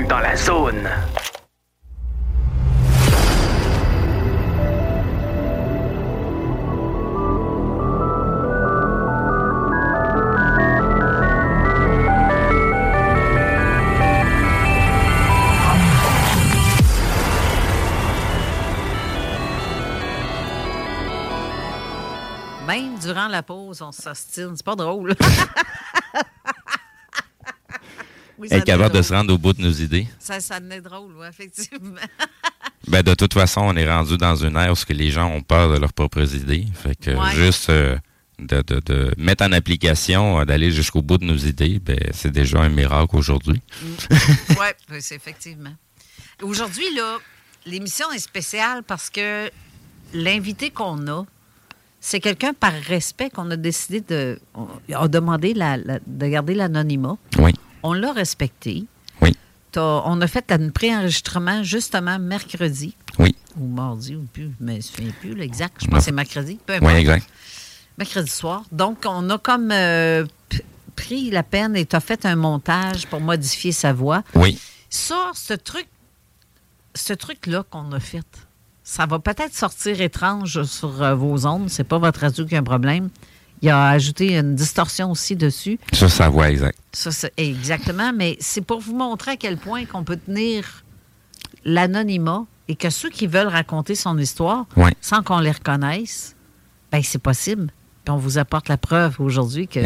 dans la zone. Même durant la pause, on s'ostine. C'est pas drôle. Oui, Être capable de se rendre au bout de nos idées. Ça, ça venait drôle, oui, effectivement. Ben, de toute façon, on est rendu dans une ère où les gens ont peur de leurs propres idées. Fait que Ouais. juste euh, de, de- de mettre en application, euh, d'aller jusqu'au bout de nos idées, ben, c'est déjà un miracle aujourd'hui. oui, c'est effectivement. Aujourd'hui, là, l'émission est spéciale parce que l'invité qu'on a, c'est quelqu'un par respect qu'on a décidé de. On a demandé la- la- de garder l'anonymat. Oui. On l'a respecté. Oui. On a fait un préenregistrement justement mercredi. Oui. Ou mardi, ou plus, je me souviens plus l'exact. Je Non. pense que c'est mercredi. Peu Oui, importe. exact. Mercredi soir. Donc, on a comme euh, pris la peine et tu as fait un montage pour modifier sa voix. Oui. Ça, ce truc, ce truc-là qu'on a fait, ça va peut-être sortir étrange sur euh, vos ondes. C'est pas votre radio qui a un problème. Il a ajouté une distorsion aussi dessus. Ça, sa voix exact. Ça, exactement. Mais c'est pour vous montrer à quel point qu'on peut tenir l'anonymat et que ceux qui veulent raconter son histoire sans qu'on les reconnaisse, ben c'est possible. Puis on vous apporte la preuve aujourd'hui que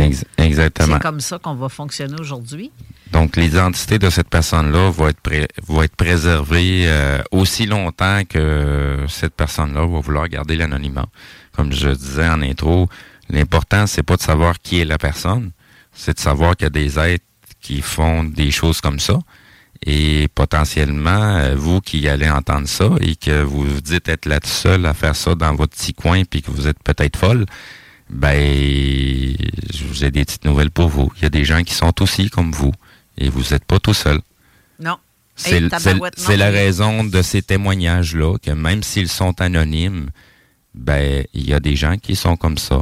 c'est comme ça qu'on va fonctionner aujourd'hui. Donc, l'identité de cette personne-là va être, pré- va être préservée euh, aussi longtemps que cette personne-là va vouloir garder l'anonymat. Comme je disais en intro, l'important, c'est pas de savoir qui est la personne, c'est de savoir qu'il y a des êtres qui font des choses comme ça. Et potentiellement, euh, vous qui allez entendre ça et que vous vous dites être la seule à faire ça dans votre petit coin puis que vous êtes peut-être folle, ben, j'ai des petites nouvelles pour vous. Il y a des gens qui sont aussi comme vous et vous n'êtes pas tout seul. Non. C'est Hey, la raison de ces témoignages-là, que même s'ils sont anonymes, ben, il y a des gens qui sont comme ça.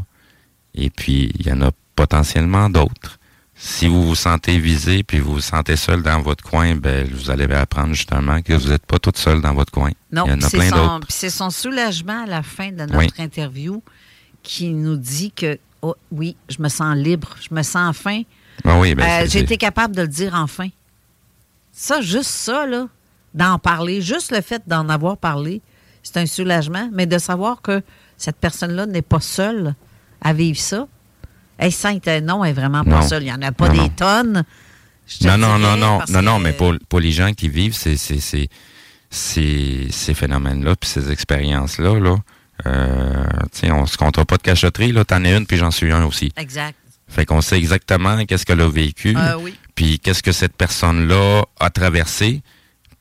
Et puis, il y en a potentiellement d'autres. Si vous vous sentez visé puis vous vous sentez seul dans votre coin, ben, vous allez apprendre justement que vous n'êtes pas toute seule dans votre coin. Non, il y en a c'est plein son, d'autres. c'est son soulagement à la fin de notre Oui. interview qui nous dit que oh, oui, je me sens libre, je me sens enfin. Ah oui, ben, Euh, c'est- J'ai été capable de le dire enfin. Ça, juste ça, là, d'en parler, juste le fait d'en avoir parlé, c'est un soulagement, mais de savoir que cette personne-là n'est pas seule à vivre ça. Hey, Sainte, euh, non, est vraiment pas seule. Il n'y en a pas Non, des non. tonnes. Non, non, non, non, non, non, mais pour, pour les gens qui vivent ces, ces, ces, ces, ces phénomènes-là, puis ces expériences-là, là, euh, on se comptera pas de cachotterie, t'en es une, puis j'en suis un aussi. Exact. Fait qu'on sait exactement qu'est-ce qu'elle a vécu, Euh, oui. puis qu'est-ce que cette personne-là a traversé,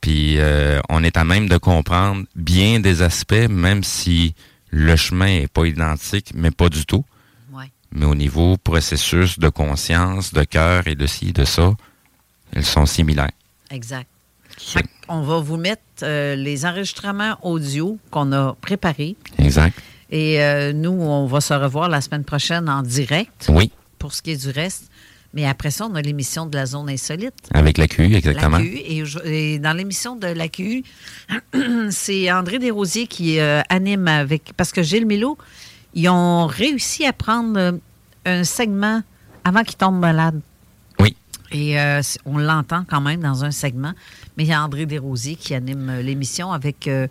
puis euh, on est à même de comprendre bien des aspects, même si le chemin est pas identique, mais pas du tout. Mais au niveau processus de conscience, de cœur et de ci, de ça, ils sont similaires. Exact. On va vous mettre euh, les enregistrements audio qu'on a préparés. Exact. Et euh, nous, on va se revoir la semaine prochaine en direct Oui, pour ce qui est du reste. Mais après ça, on a l'émission de la zone insolite. avec la QU, exactement. La QU. Et, dans l'émission de la QU, c'est André Desrosiers qui euh, anime avec. Parce que Gilles Milo, ils ont réussi à prendre euh, un segment avant qu'il tombe malade. Oui. Et euh, on l'entend quand même dans un segment. Mais il y a André Desrosiers qui anime euh, l'émission avec, euh,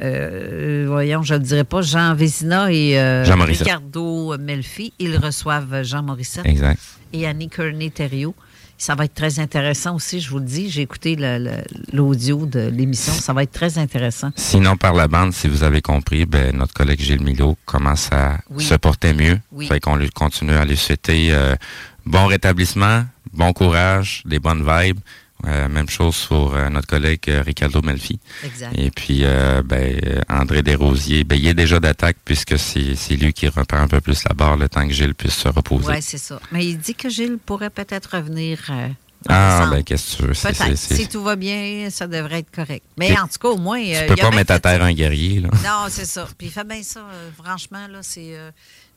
euh, voyons, je ne le dirai pas, Jean Vézina et Jean. Ricardo Melfi. Ils reçoivent Jean Morissette Exact. et Annie Kearney-Thériault. Ça va être très intéressant aussi, je vous le dis. J'ai écouté l'audio de l'émission. Ça va être très intéressant. Sinon, par la bande, si vous avez compris, ben, notre collègue Gilles Milo commence à Oui. se porter mieux. Oui. Fait qu'on continue à lui souhaiter euh, bon rétablissement, bon courage, des bonnes vibes. Euh, même chose pour euh, notre collègue euh, Ricardo Melfi. Exact. Et puis, ben, André Desrosiers, ben, il est déjà d'attaque puisque c'est lui qui reprend un peu plus la barre le temps que Gilles puisse se reposer. Oui, c'est ça. Mais il dit que Gilles pourrait peut-être revenir. en ah, ben, qu'est-ce que tu veux? Peut-être. Si tout va bien, ça devrait être correct. Mais en tout cas, au moins. Tu euh, peux pas mettre à terre un guerrier, là. Non, c'est ça. Puis il fait bien ça. franchement, là, c'est.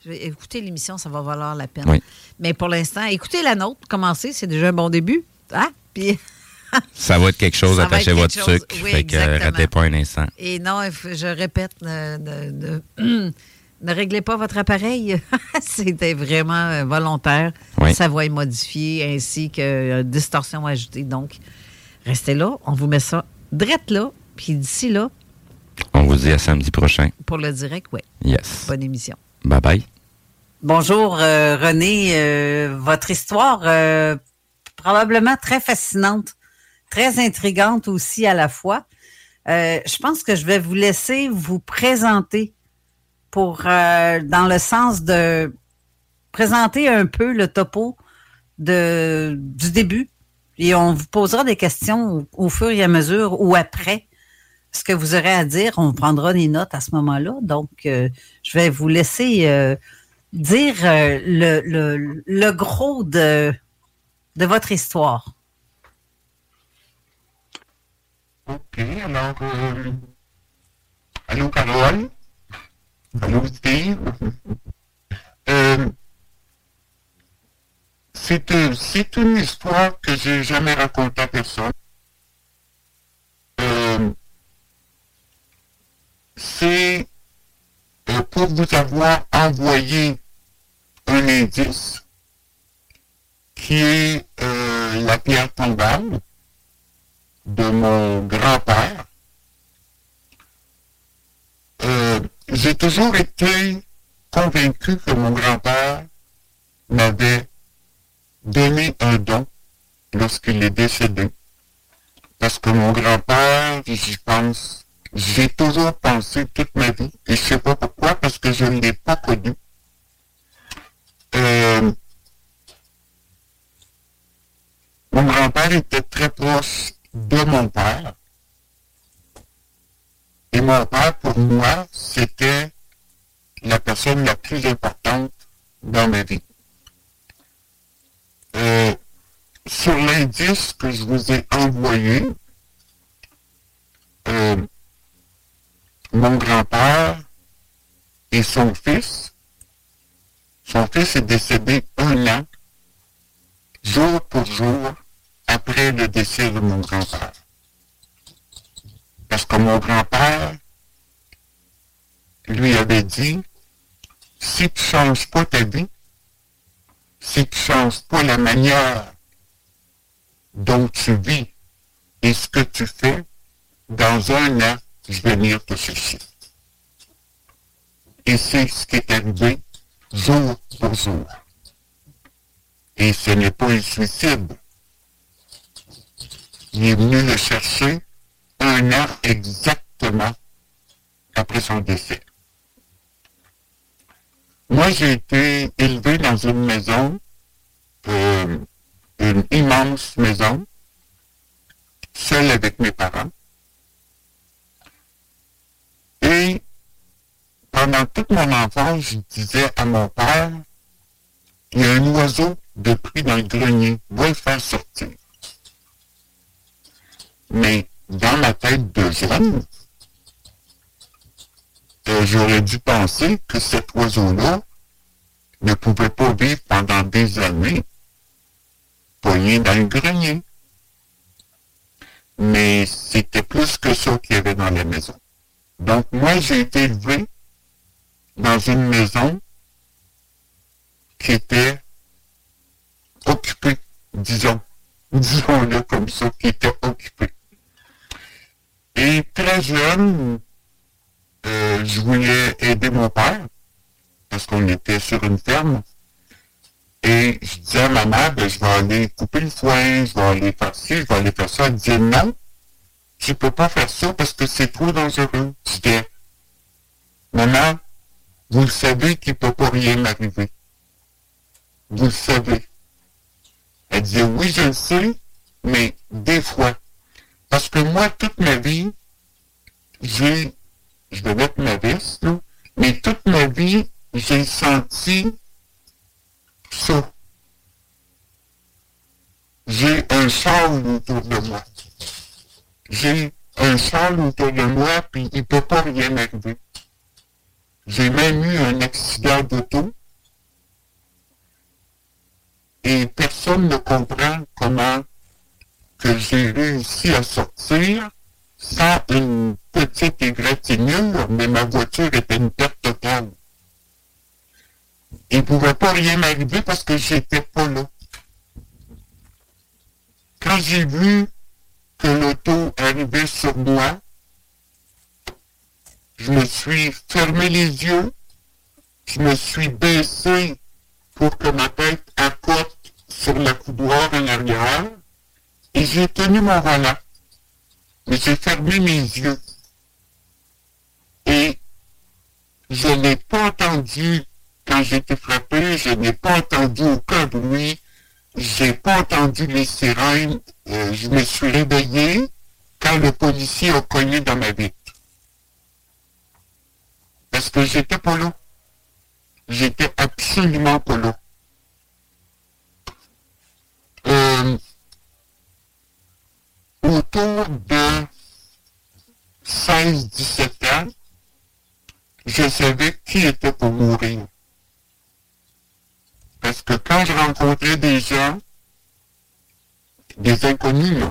écouter l'émission, ça va valoir la peine. Oui. Mais pour l'instant, écoutez la nôtre, commencez, c'est déjà un bon début. Hein? Puis. Ça va être quelque chose, attachez votre chose. sucre. Oui, fait que euh, ratez pas un instant. Et non, je répète, ne, ne- ne- ne réglez pas votre appareil. C'était vraiment euh, volontaire. Oui. Sa voix est modifiée ainsi que euh, distorsion ajoutée. Donc, restez là. On vous met ça drette là. Puis d'ici là, On vous dit à samedi prochain. pour le direct, ouais. Yes. Bonne émission. Bye bye. Bonjour euh, René, Euh, votre histoire euh, probablement très fascinante, très intrigante aussi à la fois. Euh, je pense que je vais vous laisser vous présenter pour euh, dans le sens de présenter un peu le topo de du début et on vous posera des questions au, fur et à mesure ou après ce que vous aurez à dire. On prendra des notes à ce moment-là. Donc, euh, je vais vous laisser dire le, le, le gros de, de votre histoire. Ok, alors, euh, allô Carole, allô Steve? Euh, c'est euh, c'est une histoire que j'ai jamais racontée à personne. Euh, c'est pour vous avoir envoyé un indice qui est la pierre tombale de mon grand-père. Euh, J'ai toujours été convaincu que mon grand-père m'avait donné un don lorsqu'il est décédé. Parce que mon grand-père, j'y pense, j'ai toujours pensé toute ma vie, et je sais pas pourquoi, parce que je ne l'ai pas connu. Euh, mon grand-père était très proche de mon père. Et mon père, pour moi, c'était la personne la plus importante dans ma vie. Euh, sur l'indice que je vous ai envoyé, euh, mon grand-père et son fils, son fils est décédé un an, jour pour jour, après le décès de mon grand-père. Parce que mon grand-père lui avait dit, si tu changes pas ta vie, si tu changes pas la manière dont tu vis et ce que tu fais, dans un an, je vais venir te chercher. Et c'est ce qui est arrivé jour pour jour. Et ce n'est pas un suicide. Il est venu le chercher un an exactement après son décès. Moi, j'ai été élevé dans une maison, euh, une immense maison, seul avec mes parents. Et pendant toute mon enfance, je disais à mon père, il y a un oiseau de prix dans le grenier, va le faire sortir. Mais dans ma tête de jeune, euh, j'aurais dû penser que cet oiseau-là ne pouvait pas vivre pendant des années poigné dans le grenier. Mais c'était plus que ça qu'il y avait dans la maison. Donc moi, j'ai été élevé dans une maison qui était occupé, disons. Disons-le comme ça, qui était occupé. Et très jeune, euh, je voulais aider mon père, parce qu'on était sur une ferme. Et je disais à ma mère, ben, je vais aller couper le foin, je vais aller faire ci, je vais aller faire ça. Elle disait non, tu peux pas faire ça parce que c'est trop dangereux. Je disais, maman, vous le savez qu'il peut pas rien m'arriver. Vous le savez. Elle disait, oui, je le sais, mais des fois. Parce que moi, toute ma vie, j'ai, je vais mettre ma veste, mais toute ma vie, j'ai senti ça. J'ai un châle autour de moi. J'ai un châle autour de moi, puis il peut pas rien m'arriver. J'ai même eu un accident d'auto. Et personne ne comprend comment que j'ai réussi à sortir sans une petite égratignure, mais ma voiture était une perte totale. Il ne pouvait pas rien m'arriver parce que j'étais pas là. Quand j'ai vu que l'auto arrivait sur moi, je me suis fermé les yeux, je me suis baissé pour que ma tête accote sur la coudoir en arrière, et j'ai tenu mon volant. Mais j'ai fermé mes yeux. Et je n'ai pas entendu quand été frappé, je n'ai pas entendu aucun bruit, j'ai pas entendu les sirènes, euh, je me suis réveillé quand le policier a cogné dans ma vitre. Parce que j'étais pas là. J'étais absolument pas. Euh, autour de 16-17 ans, je savais qui était pour mourir. Parce que quand je rencontrais des gens, des inconnus,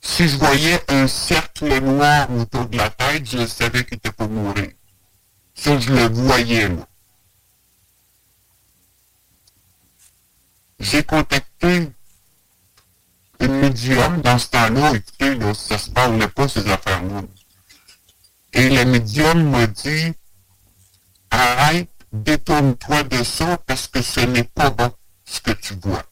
si je voyais un cercle noir autour de la tête, je savais qu'il était pour mourir. Ça, je le voyais. J'ai contacté une médium dans ce temps-là, écoutez, là, ça se parlait pas ces affaires-là. Et la médium m'a dit, arrête, détourne-toi de ça parce que ce n'est pas bon ce que tu vois.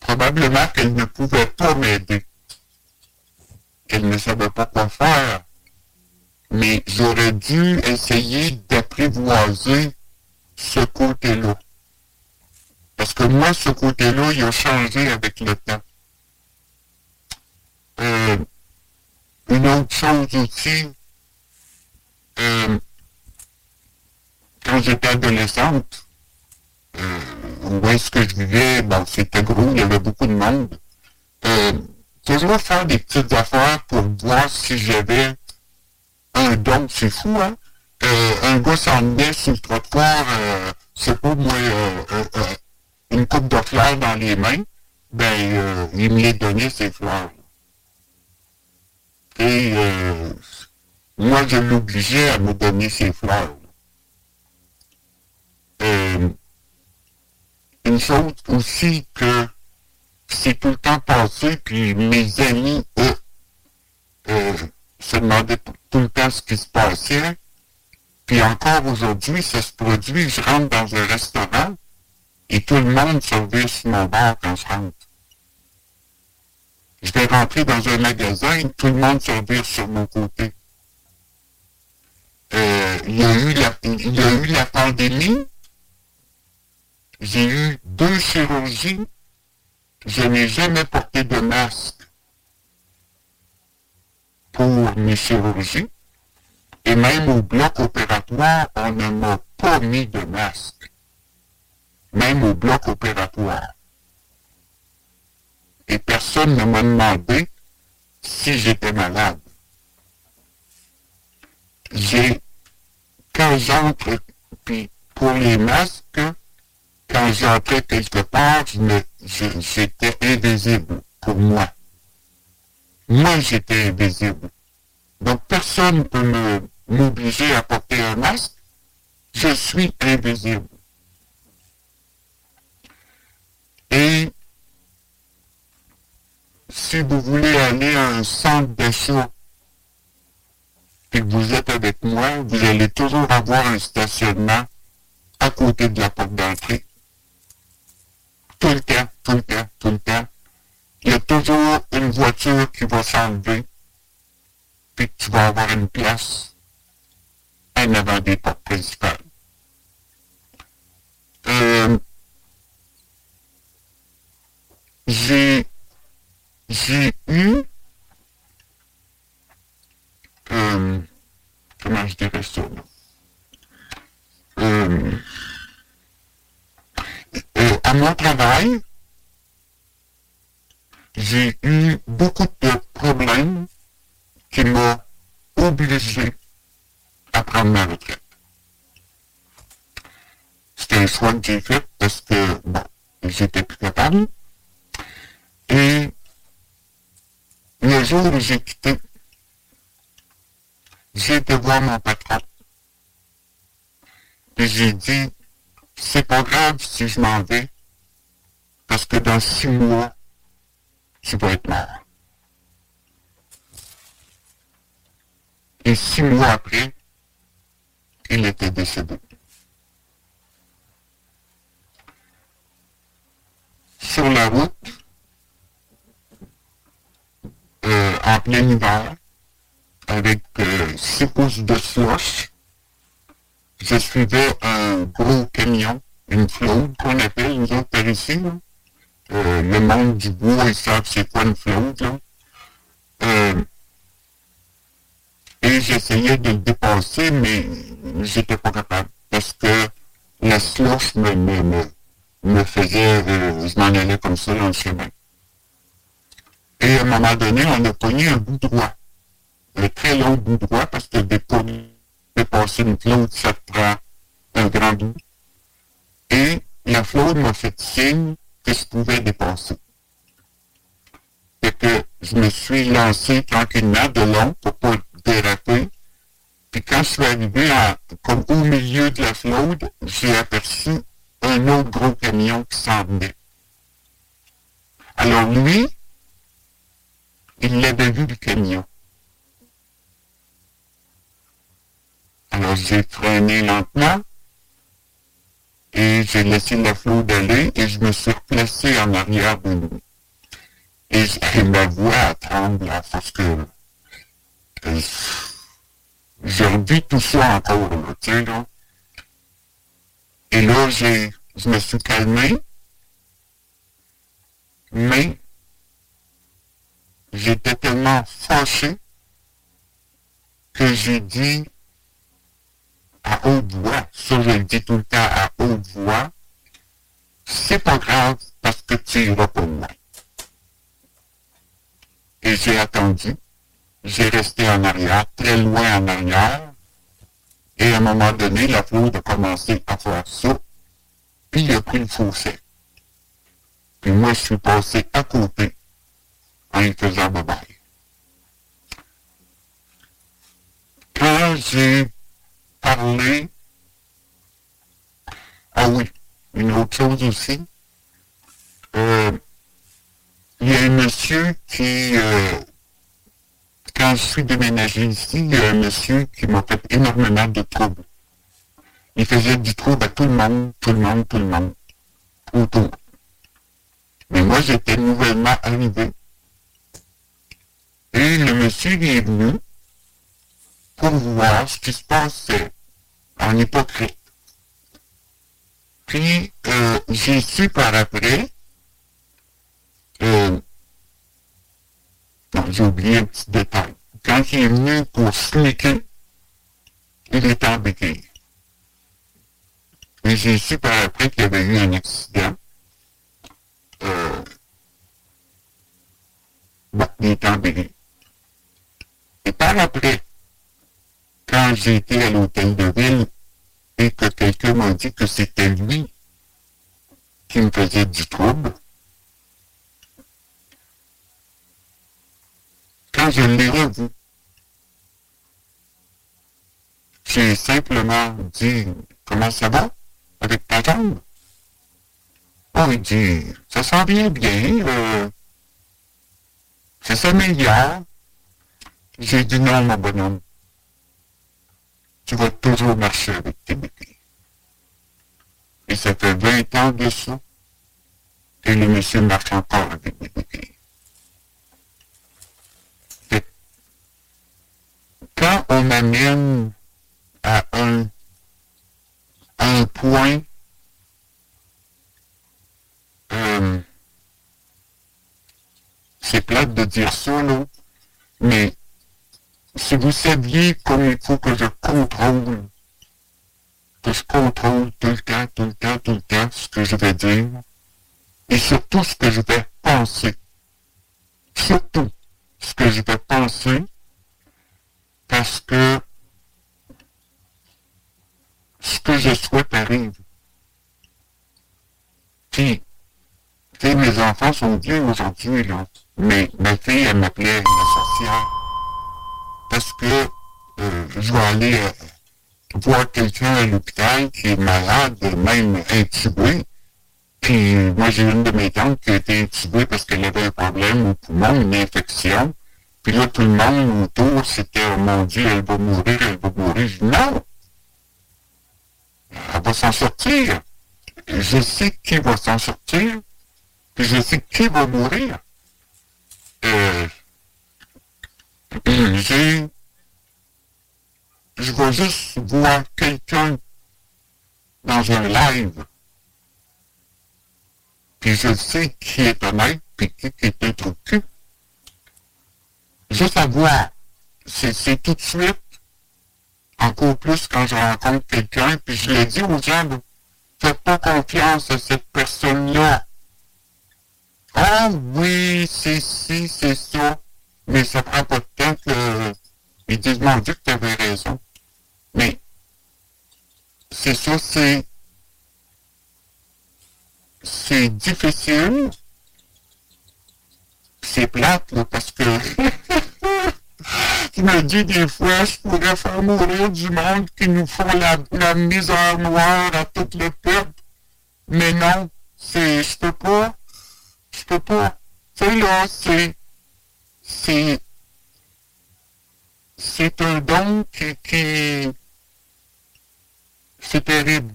Probablement qu'elle ne pouvait pas m'aider. Elle ne savait pas quoi faire. Mais j'aurais dû essayer d'apprivoiser ce côté-là. Parce que moi, ce côté-là, il a changé avec le temps. Euh, une autre chose aussi, euh, quand j'étais adolescente, euh, où est-ce que je vivais, c'était gros, il y avait beaucoup de monde. Euh, toujours faire des petites affaires pour voir si j'avais un don, c'est fou, hein? Un gars s'en venait sur le trottoir, c'est pas moi, une coupe de fleurs dans les mains, ben, euh, il me les donnait, ces fleurs. Et euh, moi, je l'obligeais à me donner ses fleurs. Euh, une chose aussi que c'est tout le temps passé, puis mes amis, eux, euh, se demandaient tout, tout le temps ce qui se passait. Puis encore aujourd'hui, ça se produit, je rentre dans un restaurant et tout le monde se sur mon bar quand je rentre. Je vais rentrer dans un magasin et tout le monde se sur mon côté. Euh, il y a eu la pandémie. J'ai eu deux chirurgies. Je n'ai jamais porté de masque pour mes chirurgies. Et même au bloc opératoire, on ne m'a pas mis de masque. Même au bloc opératoire. Et personne ne m'a demandé si j'étais malade. J'ai, quand j'entre, pour les masques, quand j'entrais quelque part, j'étais invisible pour moi. Moi, j'étais invisible. Donc, personne ne peut m'obliger à porter un masque. Je suis invisible. Et si vous voulez aller à un centre d'achat et que vous êtes avec moi, vous allez toujours avoir un stationnement à côté de la porte d'entrée. Tout le temps, tout le temps, tout le temps. Il y a toujours une voiture qui va s'enlever, puis tu vas avoir une place en avant des portes principales. Euh, j'ai eu euh, comment je dirais ça? Euh, à mon travail j'ai eu beaucoup de problèmes qui m'ont obligé à prendre ma retraite. C'était un choix que j'ai fait parce que, bon, j'étais plus capable. Et le jour où j'ai quitté, j'ai été voir mon patron. Et j'ai dit, c'est pas grave si je m'en vais, parce que dans six mois, je vais être mort. Et six mois après, il était décédé. Sur la route, euh, en plein hiver, avec euh, six pouces de slush, je suivais un gros camion, une flotte qu'on appelle, nous autres par ici. Euh, le monde du bois, ils savent c'est quoi une flotte. Euh, et j'essayais de le dépasser, mais j'étais pas capable. Parce que la slush me, me, me, me faisait, euh, je m'en allais comme ça dans le chemin. Et à un moment donné, on a pogné un bout droit. Un très long bout droit, parce que des dépasser une flotte, ça prend un grand bout. Et la flotte m'a fait signe que je pouvais dépasser. Et que je me suis lancé tranquillement de long pour pas déraper. Puis quand je suis arrivé à, comme au milieu de la flotte, j'ai aperçu un autre gros camion qui s'en venait. Alors lui, il l'avait vu le camion. Alors j'ai freiné lentement et j'ai laissé la flotte d'aller et je me suis replacé en arrière de lui. Et, ma voix tremble à force que euh, je revis tout ça encore, là, tu sais, là. Et là, j'ai, je me suis calmé, mais j'étais tellement fâché que j'ai dit à haute voix, ça je dis tout le temps à haute voix, c'est pas grave parce que tu iras pour moi. Et j'ai attendu, j'ai resté en arrière, très loin en arrière, et à un moment donné, la flotte a commencé à faire ça, puis il a pris le fossé. Puis moi, je suis passé à côté faisant bye-bye. Quand j'ai parlé, ah oui, une autre chose aussi, euh, il y a un monsieur qui, euh, quand je suis déménagé ici, il y a un monsieur qui m'a fait énormément de troubles. Il faisait du trouble à tout le monde, tout le monde, tout le monde, autour. Mais moi, j'étais nouvellement arrivé. Et le monsieur il est venu pour voir ce qui se passait en hypocrite. Puis, euh, j'ai su par après, euh, j'ai oublié un petit détail. Quand il est venu pour sneaker, il était en béquille. Et j'ai su par après qu'il y avait eu un accident. Euh, il était en béquille. Et par après, quand été à l'hôtel de ville et que quelqu'un m'a dit que c'était lui qui me faisait du trouble, quand je l'ai revu, j'ai simplement dit comment ça va avec ta jambe. Oh, il dit, ça s'en vient bien, euh, ça s'améliore. J'ai dit non, mon bonhomme. Tu vas toujours marcher avec tes béquilles. Et ça fait 20 ans de ça. Et le monsieur marche encore avec des béquilles. Quand on m'amène à un, un point euh, c'est plate de dire ça, mais si vous saviez comme il faut que je contrôle, que je contrôle tout le temps, tout le temps, tout le temps ce que je vais dire, et surtout ce que je vais penser. Surtout ce que je vais penser, parce que ce que je souhaite arrive. Puis, mes enfants sont vieux aujourd'hui, là. Mais ma fille, elle m'appelait la sorcière. Parce que euh, je vais aller euh, voir quelqu'un à l'hôpital qui est malade, même intubé. Puis moi, j'ai une de mes tantes qui a été intubée parce qu'elle avait un problème au poumon, une infection. Puis là, tout le monde autour, c'était, oh mon Dieu, elle va mourir, elle va mourir. Je dis, non! Elle va s'en sortir. Je sais qui va s'en sortir. Puis je sais qui va mourir. Euh, j'ai... Je vais juste voir quelqu'un dans un live. Puis je sais qui est honnête, puis qui est un trou cul. Juste à voir. C'est tout de suite. Encore plus quand je rencontre quelqu'un, puis je l'ai dit aux gens, faites pas confiance à cette personne-là. Ah oui, c'est si, c'est ça. Mais ça prend pas de temps disent, mon Dieu, que tu avais raison. Mais c'est ça, c'est... C'est difficile. C'est plate, parce que... je me dis des fois, je pourrais faire mourir du monde qui nous font la, la misère noire à toutes les peuple. Mais non, c'est... Je peux pas je peux pas. C'est là, c'est. C'est. Un don qui. qui c'est terrible.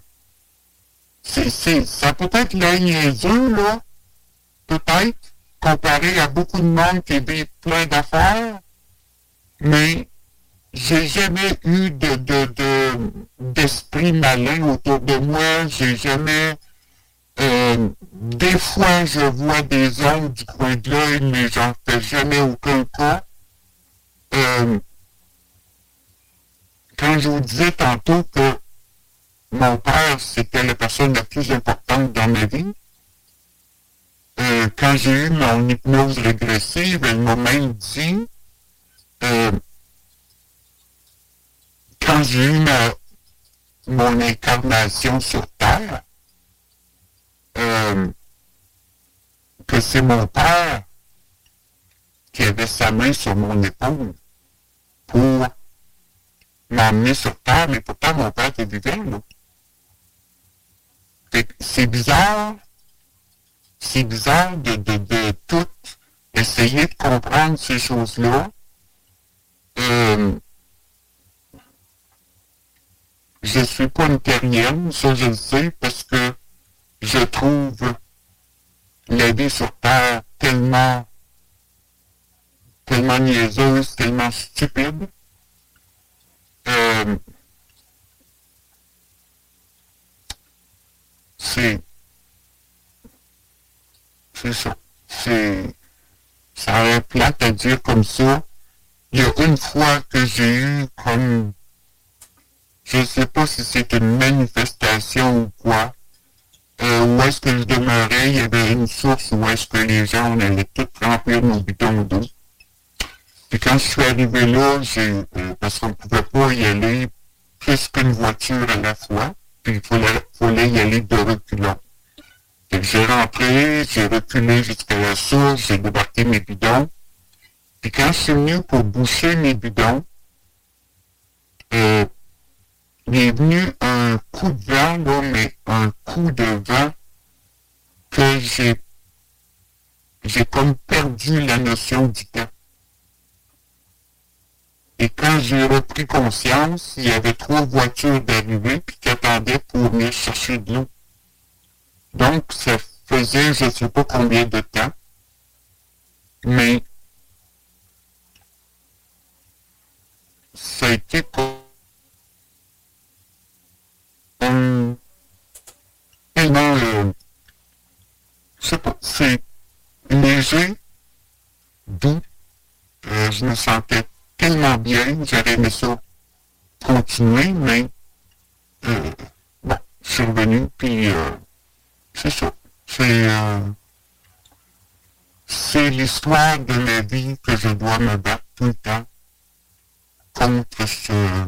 C'est, c'est, ça peut être là niaiseux, là. Peut-être. Comparé à beaucoup de monde qui vit plein d'affaires. Mais j'ai jamais eu de, d'esprit malin autour de moi. J'ai jamais euh, des fois, je vois des hommes du coin de l'œil, mais j'en fais jamais aucun cas. Euh, quand je vous disais tantôt que mon père, c'était la personne la plus importante dans ma vie, euh, quand j'ai eu mon hypnose régressive, elle m'a même dit, quand j'ai eu mon incarnation sur Terre, euh, que c'est mon père qui avait sa main sur mon épaule pour m'emmener sur terre, mais pourtant mon père était vivant, C'est bizarre, c'est bizarre de, de, de tout essayer de comprendre ces choses-là. Euh, je suis pas une terrienne, ça je le sais, parce que je trouve la vie sur Terre tellement, tellement niaiseuse, tellement stupide. Euh, c'est, c'est ça. C'est, ça aurait plate à dire comme ça. Il y a une fois que j'ai eu comme, je sais pas si c'est une manifestation ou quoi, euh, où est-ce que je demeurais, il y avait une source où est-ce que les gens, on allait tout remplir nos bidons d'eau. Puis quand je suis arrivé là, j'ai, euh, parce qu'on ne pouvait pas y aller plus qu'une voiture à la fois, puis il fallait, y aller de reculons. j'ai rentré, j'ai reculé jusqu'à la source, j'ai débarqué mes bidons. Puis quand je suis venu pour boucher mes bidons, euh, il est venu un coup de vent, là, mais un coup de vent que j'ai j'ai comme perdu la notion du temps. Et quand j'ai repris conscience, il y avait trois voitures d'arrivée qui attendaient pour venir chercher de l'eau. Donc, ça faisait je ne sais pas combien de temps. Mais ça a été comme tellement euh, je sais pas, c'est léger, doux. Euh, je me sentais tellement bien, j'aurais aimé ça continuer, mais euh, bon, je suis revenu, puis euh, c'est ça. C'est euh, c'est l'histoire de ma vie que je dois me battre tout le temps contre ce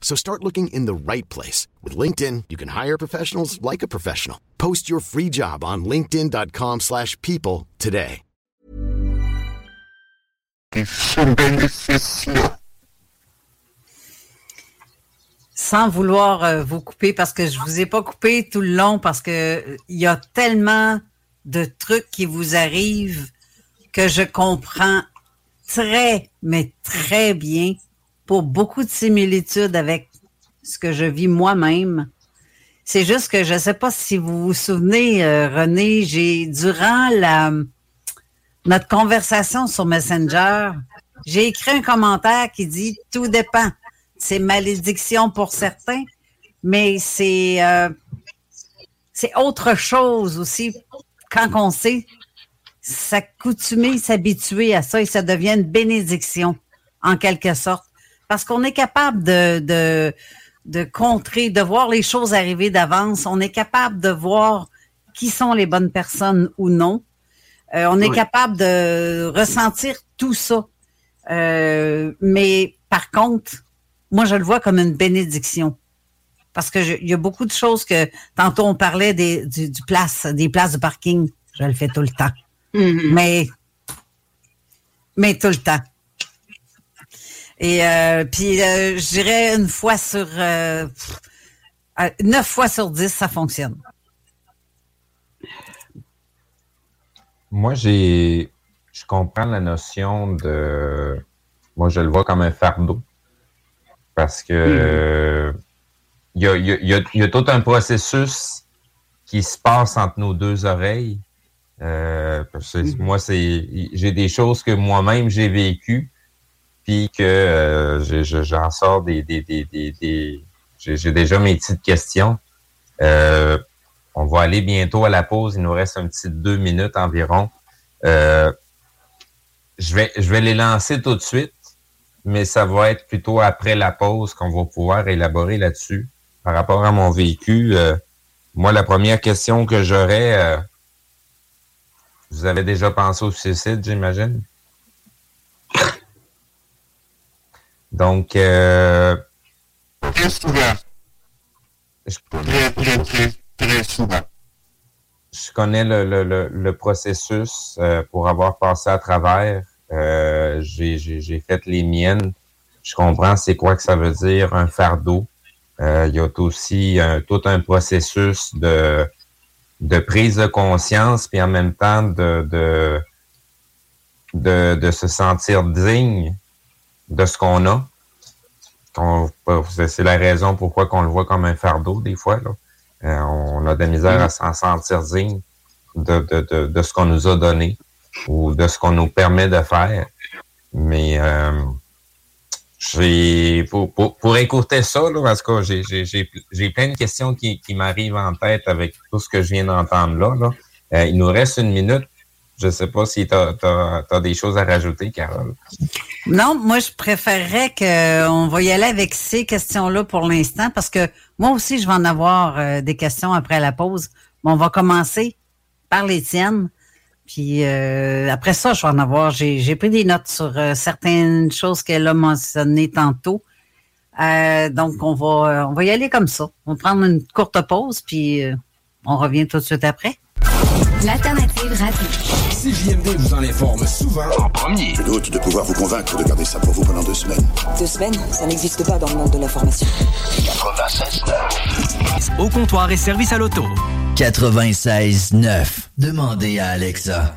So start looking in the right place. With LinkedIn, you can hire professionals like a professional. Post your free job on linkedin.com slash people today. Sans vouloir euh, vous couper, parce que je vous ai pas coupé tout le long, parce que euh, y a tellement de trucs qui vous arrivent que je comprends très, mais très bien pour beaucoup de similitudes avec ce que je vis moi-même. C'est juste que je ne sais pas si vous vous souvenez, euh, René, j'ai durant la notre conversation sur Messenger, j'ai écrit un commentaire qui dit tout dépend. C'est malédiction pour certains, mais c'est euh, c'est autre chose aussi quand on sait s'accoutumer, s'habituer à ça et ça devient une bénédiction en quelque sorte. Parce qu'on est capable de, de, de contrer, de voir les choses arriver d'avance. On est capable de voir qui sont les bonnes personnes ou non. Euh, on est Oui. capable de ressentir tout ça. Euh, mais par contre, moi, je le vois comme une bénédiction. Parce que je- il y a beaucoup de choses que tantôt on parlait des, du, du place, des places de parking. Je le fais tout le temps. Mais, mais tout le temps. Et euh, puis, euh, je dirais une fois sur euh, neuf fois sur dix, ça fonctionne. Moi, j'ai. Je comprends la notion de. Moi, je le vois comme un fardeau. Parce que. Il y, a, y y y tout un processus qui se passe entre nos deux oreilles. Euh, parce que Moi, c'est. J'ai des choses que moi-même j'ai vécues. Puis que euh, j'en sors des. des, des, des, j'ai déjà mes petites questions. Euh, on va aller bientôt à la pause. Il nous reste un petit deux minutes environ. Euh, je, vais, je vais les lancer tout de suite, mais ça va être plutôt après la pause qu'on va pouvoir élaborer là-dessus. Par rapport à mon vécu, moi, la première question que j'aurais, vous avez déjà pensé au suicide, j'imagine? Donc, euh, Très souvent. je, Très, très, très, très souvent. je connais le, le, le, le processus euh, pour avoir passé à travers. Euh, j'ai, j'ai, j'ai fait les miennes. Je comprends c'est quoi que ça veut dire un fardeau. Euh, il y a aussi un- tout un processus de, de prise de conscience, puis en même temps de, de, de, de se sentir digne de ce qu'on a. C'est la raison pourquoi qu'on le voit comme un fardeau des fois. Là. Euh, on a de la misère à s'en sentir digne. de, de, de, de ce qu'on nous a donné ou de ce qu'on nous permet de faire. Mais euh, j'ai pour, pour, pour, écouter ça, là, parce que j'ai, plein de questions qui, qui m'arrivent en tête avec tout ce que je viens d'entendre là. là. Euh, il nous reste une minute. Je ne sais pas si tu as, des choses à rajouter, Carole. Non, moi, je préférerais qu'on va y aller avec ces questions-là pour l'instant parce que moi aussi, je vais en avoir euh, des questions après la pause. Mais on va commencer par les tiennes. Puis euh, après ça, je vais en avoir. J'ai pris des notes sur euh, certaines choses qu'elle a mentionnées tantôt. donc, on va, on va y aller comme ça. On va prendre une courte pause, puis on revient tout de suite après. L'alternative radio. CJMD vous en informe souvent en premier. Je doute de pouvoir vous convaincre de garder ça pour vous pendant deux semaines. Deux semaines Ça n'existe pas dans le monde de l'information. 96.9. Au comptoir et service à l'auto. 96.9. Demandez à Alexa.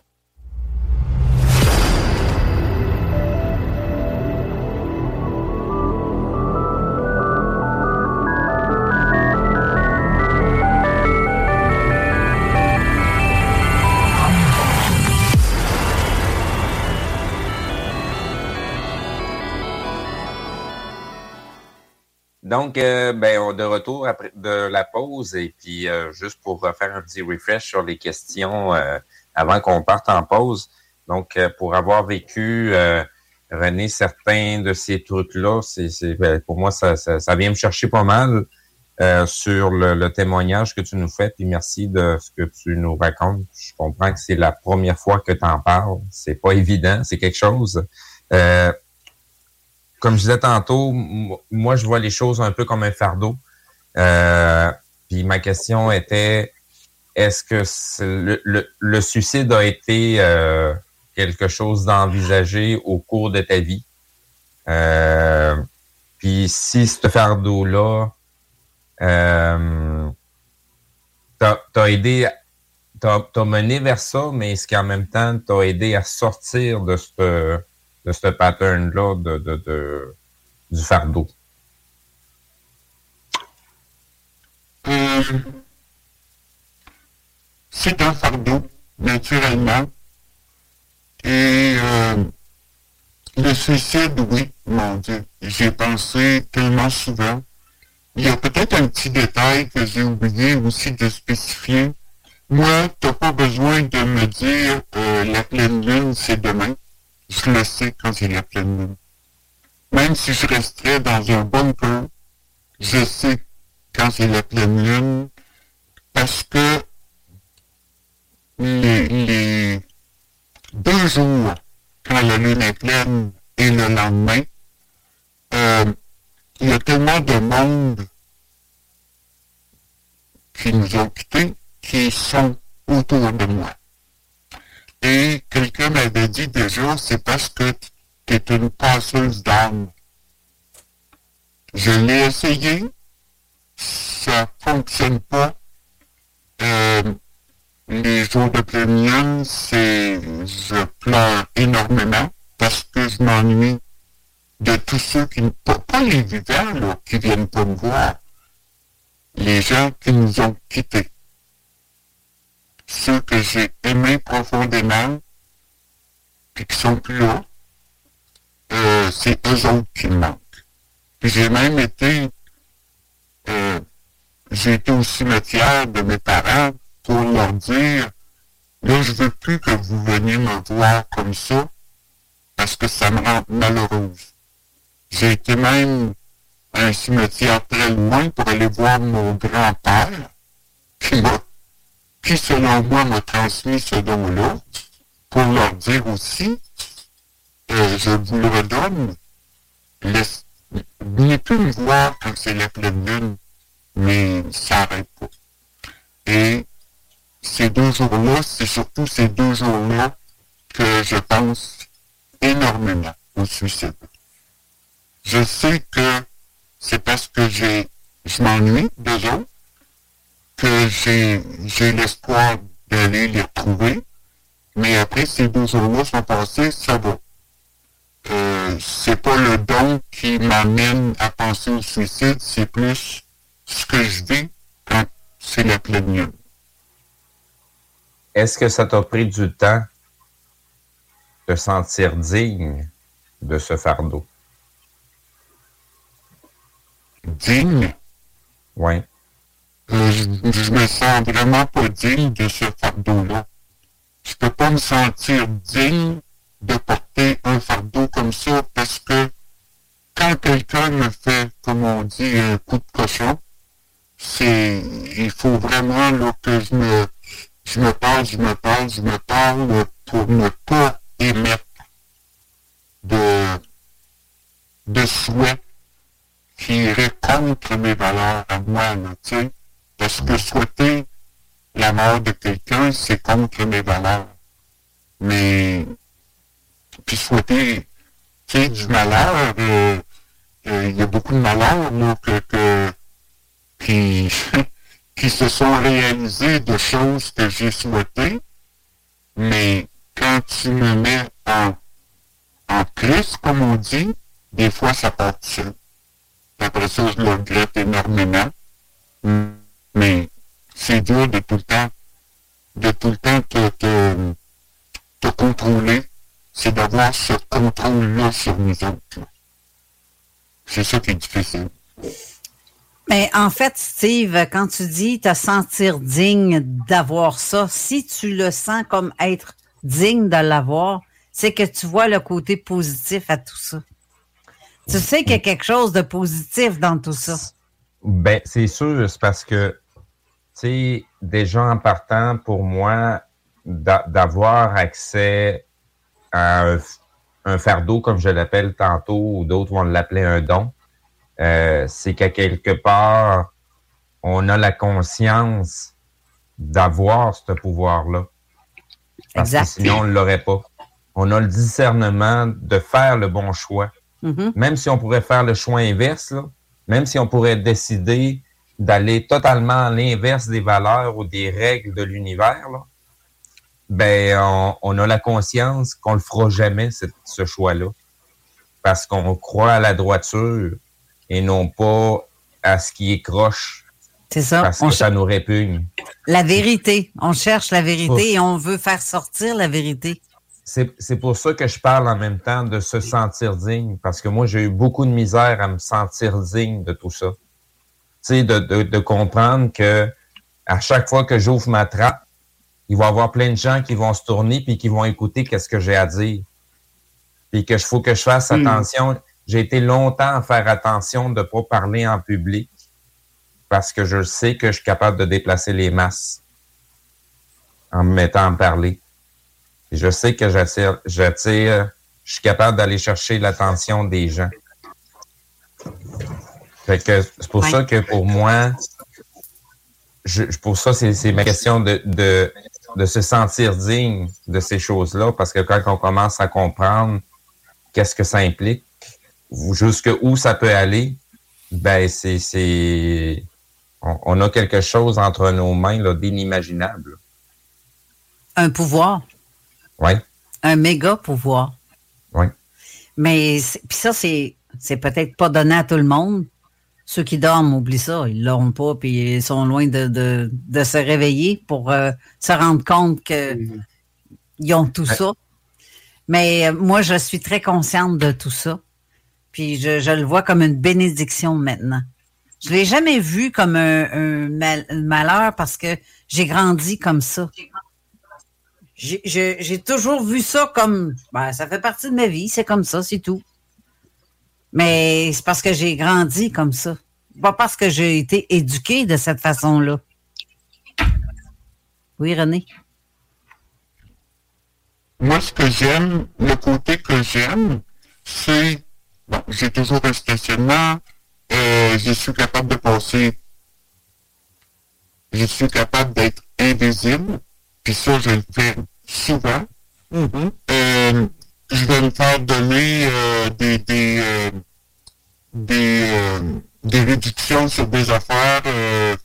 Donc, euh, ben, on de retour après de la pause et puis euh, juste pour faire un petit refresh sur les questions euh, avant qu'on parte en pause. Donc, pour avoir vécu, René, certains de ces trucs-là, c'est, ben, pour moi, ça, ça, vient me chercher pas mal sur le, témoignage que tu nous fais. Puis merci de ce que tu nous racontes. Je comprends que c'est la première fois que tu en parles. C'est pas évident, c'est quelque chose comme je disais tantôt, moi, je vois les choses un peu comme un fardeau. Euh, puis ma question était, est-ce que le, suicide a été euh, quelque chose d'envisagé au cours de ta vie? Euh, puis si ce fardeau-là euh, t'a aidé, t'as mené vers ça, mais est-ce qu'en même temps t'a aidé à sortir de ce de ce pattern-là de, de, du fardeau? Euh, c'est un fardeau, naturellement. Et euh, le suicide, oui, mon Dieu, j'ai pensé tellement souvent. Il y a peut-être un petit détail que j'ai oublié aussi de spécifier. Moi, tu n'as pas besoin de me dire euh, la pleine lune, c'est demain je le sais quand il la pleine lune. Même si je resterais dans un bunker, je sais quand c'est la pleine lune, parce que les, deux jours, quand la lune est pleine et le lendemain, euh, il y a tellement de monde qui nous ont quittés qui sont autour de moi. Et quelqu'un m'avait dit déjà, c'est parce que tu es une passeuse d'âme. Je l'ai essayé, ça fonctionne pas. Euh, les jours de pleine c'est, je pleure énormément parce que je m'ennuie de tous ceux qui ne, pas, pas les vivants, qui viennent pas me voir. Les gens qui nous ont quittés ceux que j'ai aimés profondément, et qui sont plus là, euh, c'est eux autres qui manquent. Puis j'ai même été, euh, j'ai été au cimetière de mes parents pour leur dire, là, je veux plus que vous veniez me voir comme ça, parce que ça me rend malheureuse. J'ai été même à un cimetière très loin pour aller voir mon grand-père, qui m'a qui, selon moi, m'a transmis ce don-là, pour leur dire aussi, euh, je vous le redonne, venez plus me voir quand c'est la pleine lune, mais ça n'arrête pas. Et ces deux jours-là, c'est surtout ces deux jours-là que je pense énormément au suicide. Je sais que c'est parce que j'ai, je m'ennuie d'eux que j'ai, l'espoir d'aller les retrouver, mais après ces deux jours-là sont passés, ça va. Euh, c'est pas le don qui m'amène à penser au suicide, c'est plus ce que je vis quand c'est la pleine lune. Est-ce que ça t'a pris du temps de sentir digne de ce fardeau? Digne? Oui. Je, je me sens vraiment pas digne de ce fardeau-là. Je peux pas me sentir digne de porter un fardeau comme ça parce que quand quelqu'un me fait, comme on dit, un coup de cochon, c'est, il faut vraiment que je me, je me parle, je me parle, je me parle pour ne pas émettre de, de souhaits qui iraient contre mes valeurs à moi, tu sais. Parce que souhaiter la mort de quelqu'un, c'est contre mes valeurs. Mais, puis souhaiter, tu sais, du malheur, euh, euh, il y a beaucoup de malheurs, là, que, que, qui, qui se sont réalisés de choses que j'ai souhaitées, mais quand tu me mets en, en crise, comme on dit, des fois ça part seul. Après ça, je le regrette énormément. Mais c'est dur de tout le temps, de tout le temps te, te, te contrôler. C'est d'avoir ce contrôle-là sur nous autres. C'est ça qui est difficile. Mais en fait, Steve, quand tu dis te sentir digne d'avoir ça, si tu le sens comme être digne de l'avoir, c'est que tu vois le côté positif à tout ça. Tu sais qu'il y a quelque chose de positif dans tout ça. Ben, c'est sûr, c'est parce que, sais, déjà en partant, pour moi, d'avoir accès à un, un, fardeau, comme je l'appelle tantôt, ou d'autres vont l'appeler un don, euh, c'est qu'à quelque part, on a la conscience d'avoir ce pouvoir-là. Parce que sinon, on ne l'aurait pas. On a le discernement de faire le bon choix. Mm -hmm. Même si on pourrait faire le choix inverse, là, même si on pourrait décider d'aller totalement à l'inverse des valeurs ou des règles de l'univers, ben on, on, a la conscience qu'on le fera jamais, ce, ce choix-là. Parce qu'on croit à la droiture et non pas à ce qui est croche. C'est ça. Parce que ça nous répugne. La vérité. On cherche la vérité et on veut faire sortir la vérité. C'est pour ça que je parle en même temps de se sentir digne, parce que moi, j'ai eu beaucoup de misère à me sentir digne de tout ça. De, de, de, comprendre que à chaque fois que j'ouvre ma trappe, il va y avoir plein de gens qui vont se tourner puis qui vont écouter qu'est-ce que j'ai à dire. Puis que faut que je fasse mmh. attention. J'ai été longtemps à faire attention de ne pas parler en public parce que je sais que je suis capable de déplacer les masses en me mettant à parler. Je sais que j'attire, j'attire, je suis capable d'aller chercher l'attention des gens. Fait que c'est pour ouais. ça que pour moi, je, pour ça, c'est ma question de, de, de se sentir digne de ces choses-là, parce que quand on commence à comprendre qu'est-ce que ça implique, jusque où ça peut aller, ben c'est on, on, a quelque chose entre nos mains d'inimaginable. Un pouvoir. Oui. Un méga pouvoir. Oui. Mais puis ça, c'est peut-être pas donné à tout le monde. Ceux qui dorment, oublie ça, ils l'auront pas, puis ils sont loin de, de, de se réveiller pour euh, se rendre compte que mmh. ils ont tout ouais. ça. Mais euh, moi, je suis très consciente de tout ça. Puis je, je le vois comme une bénédiction maintenant. Je l'ai jamais vu comme un, un, mal, un malheur parce que j'ai grandi comme ça. J'ai toujours vu ça comme ben, ça fait partie de ma vie, c'est comme ça, c'est tout. Mais c'est parce que j'ai grandi comme ça. Pas parce que j'ai été éduqué de cette façon-là. Oui, René? Moi, ce que j'aime, le côté que j'aime, c'est bon, j'ai toujours un stationnement, euh, je suis capable de passer, je suis capable d'être invisible, puis ça, je le fais souvent. Euh, je vais me faire donner euh, des des, euh, des, euh, des réductions sur des affaires, euh,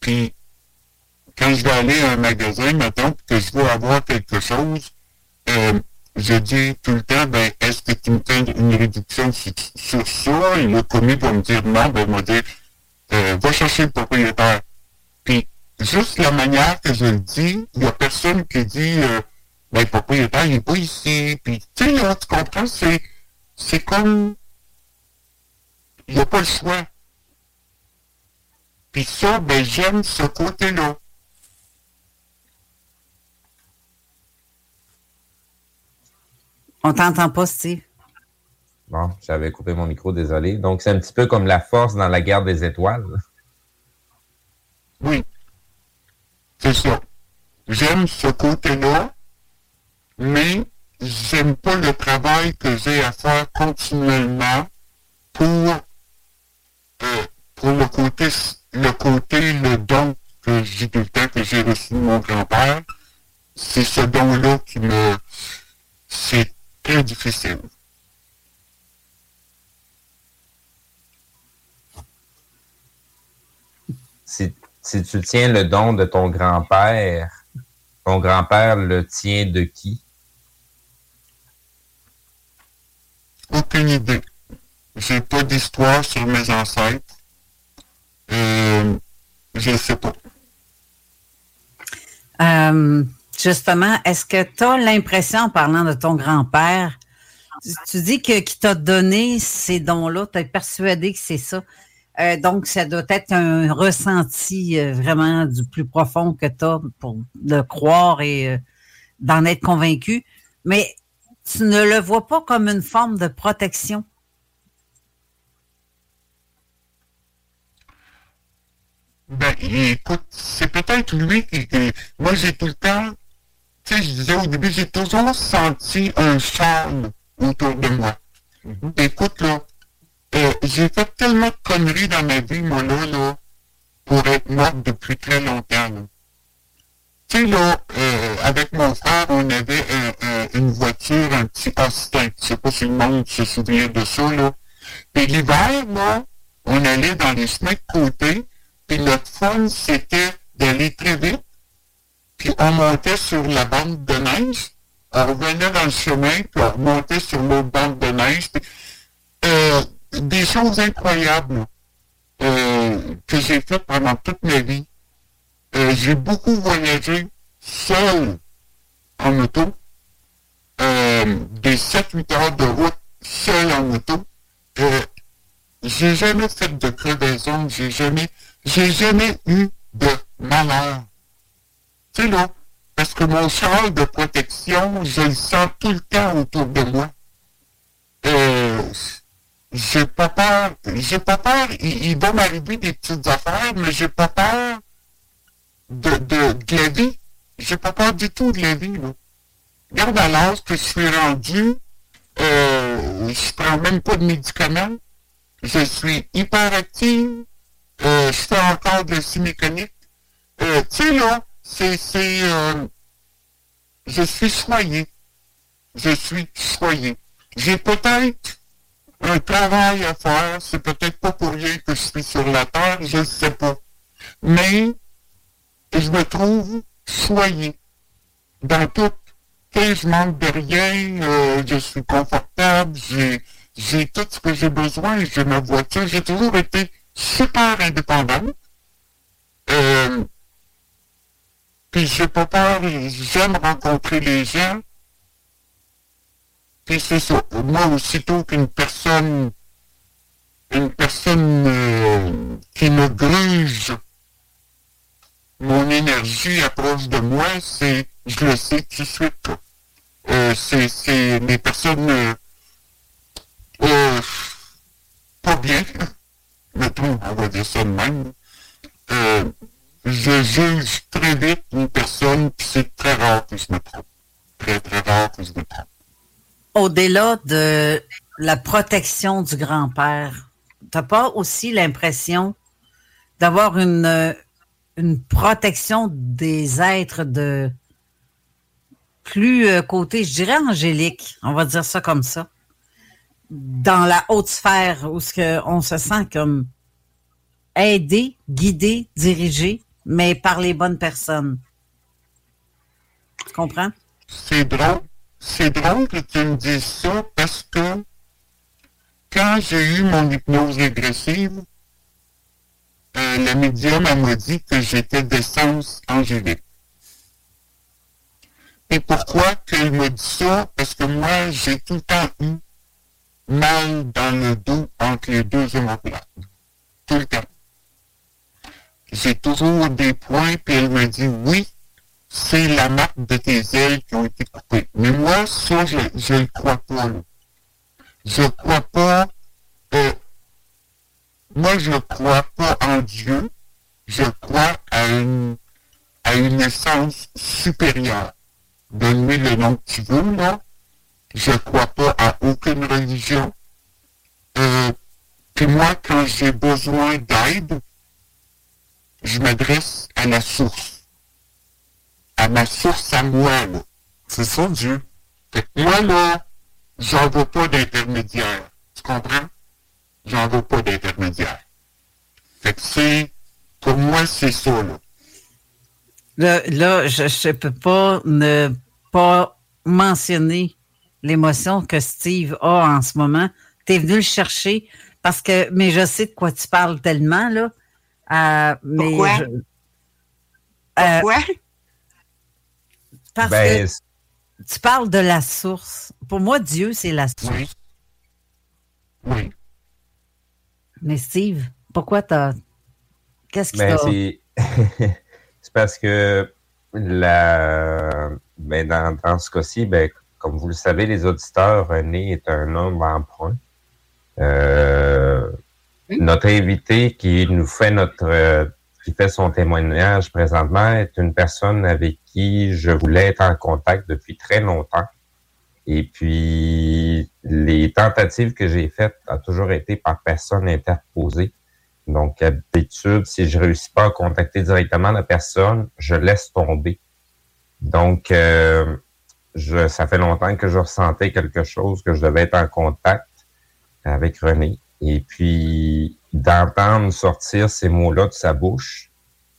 puis quand je vais aller à un magasin, maintenant que je veux avoir quelque chose, euh, je dis tout le temps, ben, est-ce que tu me fais une réduction sur, sur ça? Et le commis va me dire non, ben, il va dire, euh, va chercher le propriétaire. Puis, juste la manière que je le dis, il n'y a personne qui dit, le propriétaire, il n'est pas ici? Puis, tu sais, là, tu comprends, c'est, c'est comme, il n'y a pas le choix. Puis ça, ben, j'aime ce côté-là. On t'entend pas, Steve. Bon, j'avais coupé mon micro, désolé. Donc, c'est un petit peu comme la force dans la guerre des étoiles. Oui. C'est ça. J'aime ce côté-là, mais j'aime pas le travail que j'ai à faire continuellement pour, euh, pour le côté, le côté, le don que j'ai tout temps que j'ai reçu de mon grand-père. C'est ce don-là qui me, c'est très difficile. Si, si tu tiens le don de ton grand-père, ton grand-père le tient de qui? Aucune idée. J'ai pas d'histoire sur mes ancêtres. Euh, je sais pas. Euh, justement, est-ce que tu as l'impression, en parlant de ton grand-père, tu, dis que qui t'a donné ces dons-là, tu es persuadé que c'est ça. Euh, donc, ça doit être un ressenti euh, vraiment du plus profond que tu as pour le croire et d'en être convaincu. Mais tu ne le vois pas comme une forme de protection. Ben, écoute, c'est peut-être lui qui, Moi, j'ai tout le temps... Tu sais, je disais au début, j'ai toujours senti un charme autour de moi. Écoute, là, euh, j'ai fait tellement de conneries dans ma vie, moi, là, là, pour être morte depuis très longtemps, là. Tu sais, là, euh, avec mon frère, on avait un- un- une voiture, un petit Austin. Je sais pas si le monde se souvient de ça, là. Puis l'hiver, là, on allait dans les chemins de côté, puis notre fun, c'était d'aller très vite, puis on montait sur la bande de neige, on revenait dans le chemin, puis on remontait sur l'autre bande de neige. euh, des choses incroyables euh, que j'ai faites pendant toute ma vie. Euh, j'ai beaucoup voyagé seul en auto, euh, des 7-8 heures de route seul en auto. Euh, j'ai jamais fait de crevaison, j'ai jamais, j'ai jamais eu de malheur. Sais là, parce que mon char de protection, je le sens tout le temps autour de moi. Euh, j'ai pas peur, j'ai pas peur, il, il va m'arriver des petites affaires, mais j'ai pas peur de, de, de la vie. J'ai pas peur du tout de la vie, là. Regarde à l'âge que je suis rendu, euh, je prends même pas de médicaments. Je suis hyperactive. Euh, je fais encore de la mécanique. Euh, tu sais, là, c'est, c'est, euh, je suis choyé. Je suis choyé. J'ai peut-être un travail à faire. C'est peut-être pas pour rien que je suis sur la terre. Je ne sais pas. Mais, je me trouve choyé. Dans tout. Tu sais, je manque de rien. euh, je suis confortable. J'ai, j'ai tout ce que j'ai besoin. J'ai ma voiture. J'ai toujours été super indépendante. Euh, puis j'ai pas peur, j'aime rencontrer les gens. Puis c'est ça. Moi, aussitôt qu'une personne, une personne euh, qui me gruge mon énergie approche de moi, c'est, je le sais tout de suite. c'est, c'est des personnes euh, euh, pas bien, mettons, on va dire ça de même. Euh, je juge très vite une personne, puis c'est très rare que je me trompe. Très, très rare que je me trompe. Au-delà de la protection du grand-père, t'as pas aussi l'impression d'avoir une, une protection des êtres de plus euh, côté, je dirais angélique, on va dire ça comme ça, dans la haute sphère où ce on se sent comme aidé, guidé, dirigé, mais par les bonnes personnes. Tu comprends? C'est drôle. C'est drôle que tu me dises ça parce que quand j'ai eu mon hypnose régressive, euh, la médium m'a dit que j'étais d'essence angélique. Et pourquoi qu'elle me dit ça? Parce que moi, j'ai tout le temps eu mal dans le dos entre les deux omoplates. Tout le temps. J'ai toujours des points, puis elle me dit oui, c'est la marque de tes ailes qui ont été coupées. Mais moi, ça, je ne crois pas. Je ne crois pas. Euh, moi, je crois pas en Dieu. Je crois à une, à une essence supérieure. Donne-lui le nom que tu veux, là. Je crois pas à aucune religion. Euh, puis moi, quand j'ai besoin d'aide, je m'adresse à la source. À ma source à moi, là. C'est ça, Dieu. Moi, là, j'en veux pas d'intermédiaire. Tu comprends? J'en veux pas d'intermédiaire. Fait que c'est, pour moi, c'est ça, là. Là, là je ne peux pas ne pas mentionner l'émotion que Steve a en ce moment. Tu es venu le chercher parce que, mais je sais de quoi tu parles tellement, là. Euh, mais Pourquoi? je- Euh, Pourquoi? parce Ben, que tu parles de la source. Pour moi, Dieu, c'est la source. Oui. Mais Steve, pourquoi t'as. Qu'est-ce qui Ben, c'est c'est parce que la ben, dans, dans ce cas-ci, ben, comme vous le savez, les auditeurs, René est un homme emprunt. Euh, Notre invité qui nous fait notre euh, qui fait son témoignage présentement est une personne avec qui je voulais être en contact depuis très longtemps. Et puis, les tentatives que j'ai faites ont toujours été par personne interposée. Donc, d'habitude, si je réussis pas à contacter directement la personne, je laisse tomber. Donc, euh, je, ça fait longtemps que je ressentais quelque chose, que je devais être en contact avec René. Et puis, d'entendre sortir ces mots-là de sa bouche,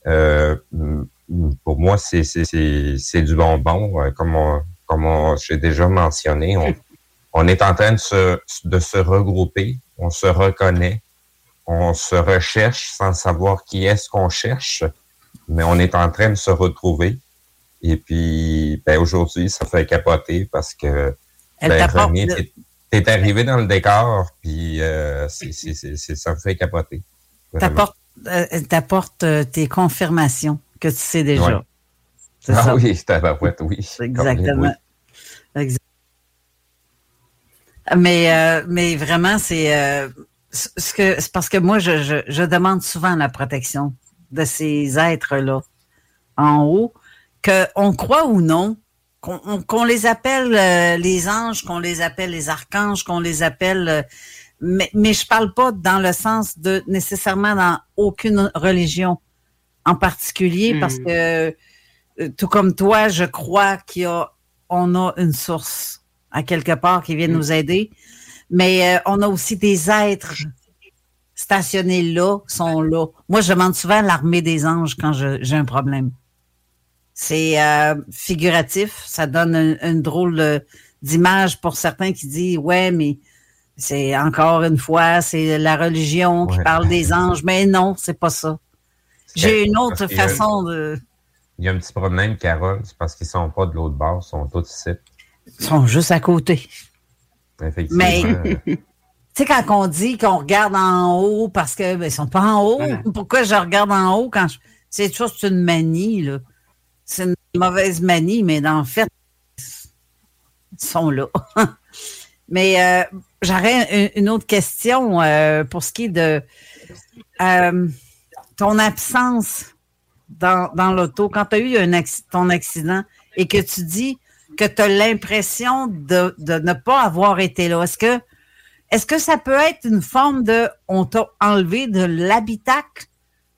euh, pour moi, c'est du bonbon. Euh, Comme, on- comme on- j'ai déjà mentionné, on, on est en train de se, de se regrouper, on se reconnaît, on se recherche sans savoir qui est-ce qu'on cherche, mais on est en train de se retrouver. Et puis, ben, aujourd'hui, ça fait capoter parce que Elle ben, René, t'es- t'es arrivé dans le décor, puis euh, c'est- c'est- c'est- c'est- ça me fait capoter. Vraiment. T'apporte, euh, euh, tes confirmations que tu sais déjà. Ouais. C'est Ah ça. oui, tabarouette, oui. Exactement. Oui. Exact. Mais, euh, mais vraiment, c'est euh, ce que c'est parce que moi, je, je, je demande souvent la protection de ces êtres-là en haut, qu'on croit ou non, qu'on on- qu'on les appelle euh, les anges, qu'on les appelle les archanges, qu'on les appelle. euh, mais, mais je parle pas dans le sens de nécessairement dans aucune religion en particulier, Hmm. parce que euh, tout comme toi, je crois qu'il y a, on a une source à quelque part qui vient nous aider, mais euh, on a aussi des êtres stationnés là, sont là. Moi, je demande souvent l'armée des anges quand je- j'ai un problème. C'est euh, figuratif, ça donne un- une drôle euh, d'image pour certains qui disent ouais, mais c'est encore une fois, c'est la religion qui Ouais. parle des anges, mais non, c'est pas ça. J'ai une autre façon de. Il y a un petit problème, Carole, c'est parce qu'ils sont pas de l'autre bord, ils sont tous ici. Ils sont juste à côté. Effectivement. Mais- Tu sais, quand on dit qu'on regarde en haut parce que ben, ils sont pas en haut, pourquoi je regarde en haut quand je. C'est c'est une manie, là. C'est une mauvaise manie, mais dans le fait, ils sont là. mais euh, j'aurais une, une autre question euh, pour ce qui est de euh, ton absence dans, l'auto. Quand tu as eu ton accident et que tu dis que tu as l'impression de, ne pas avoir été là, est-ce que est-ce que ça peut être une forme de on t'a enlevé de l'habitacle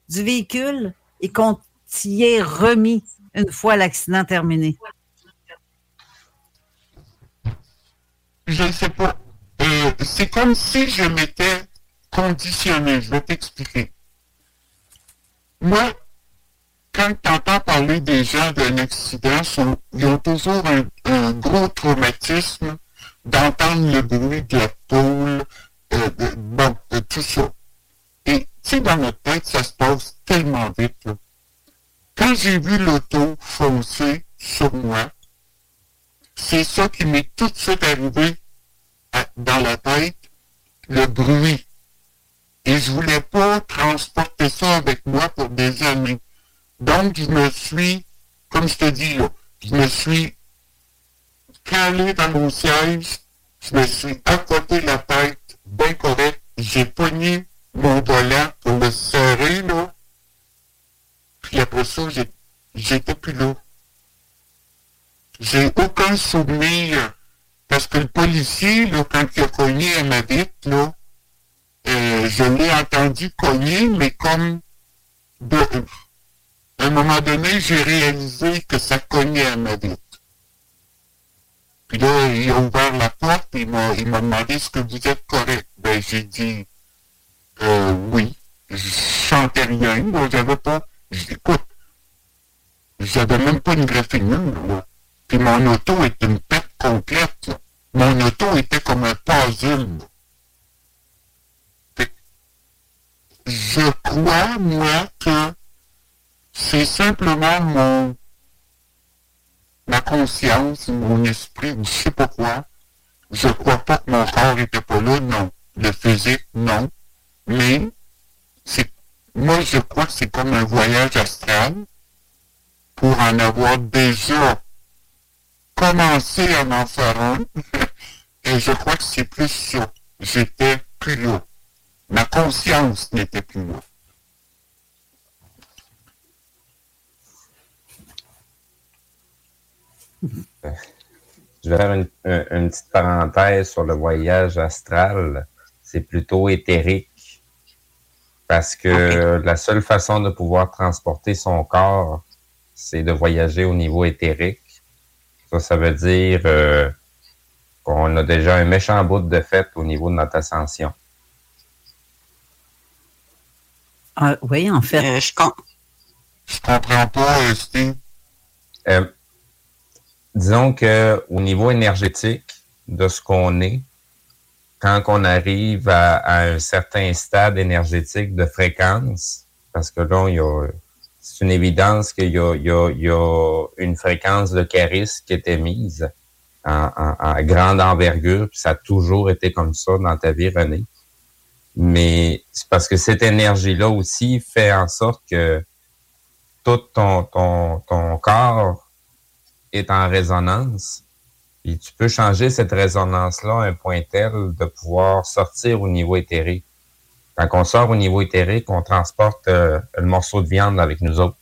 du véhicule et qu'on t'y es remis une fois l'accident terminé? Je ne sais pas. Euh, c'est comme si je m'étais conditionné. Je vais t'expliquer. Moi, quand tu entends parler des gens d'un accident, ils ont toujours un, gros traumatisme d'entendre le bruit de la poule, euh, bon, tout ça. Et, tu sais, dans notre tête, ça se passe tellement vite. Quand j'ai vu l'auto foncer sur moi, c'est ça qui m'est tout de suite arrivé dans la tête, le bruit. Et je voulais pas transporter ça avec moi pour des années. Donc, je me suis, comme je te dis, je me suis calé dans mon siège, je me suis accoté la tête, bien correct, j'ai pogné mon volant pour le serrer, là. Puis après ça, j'étais plus là. J'ai aucun souvenir, parce que le policier, quand il a cogné à ma vitre, là, euh, je l'ai entendu cogner, mais comme de, à un moment donné, j'ai réalisé que ça cognait à ma. Puis là, il a ouvert la porte et il m'a demandé est-ce que vous êtes correct? Ben, j'ai dit euh, oui. Je chantais rien, moi, j'avais pas. Écoute, j'avais même pas une graffinure, là. Puis mon auto était une perte complète. Mon auto était comme un puzzle. Je crois, moi, que c'est simplement mon ma conscience, mon esprit, je sais pas quoi. Je crois pas que mon corps était pas là, non. Le physique, non. Mais moi je crois que c'est comme un voyage astral pour en avoir déjà commencé à en faire. Et je crois que c'est plus ça. J'étais plus là. Ma conscience n'était plus là. Je vais faire une, petite parenthèse sur le voyage astral. C'est plutôt éthérique parce que la seule façon de pouvoir transporter son corps, c'est de voyager au niveau éthérique. Ça, ça veut dire euh, qu'on a déjà un méchant bout de fait au niveau de notre ascension. Ah, oui, en fait. Euh, je, je comprends pas, Steve. Disons que au niveau énergétique de ce qu'on est, quand on arrive à, un certain stade énergétique de fréquence, parce que là, c'est une évidence qu'il y, a, une fréquence de charisme qui était mise en, grande envergure, puis ça a toujours été comme ça dans ta vie, René. Mais c'est parce que cette énergie-là aussi fait en sorte que tout ton, ton, ton corps est en résonance. Puis tu peux changer cette résonance-là à un point tel de pouvoir sortir au niveau éthérique. Quand on sort au niveau éthérique, on transporte euh, le morceau de viande avec nous autres.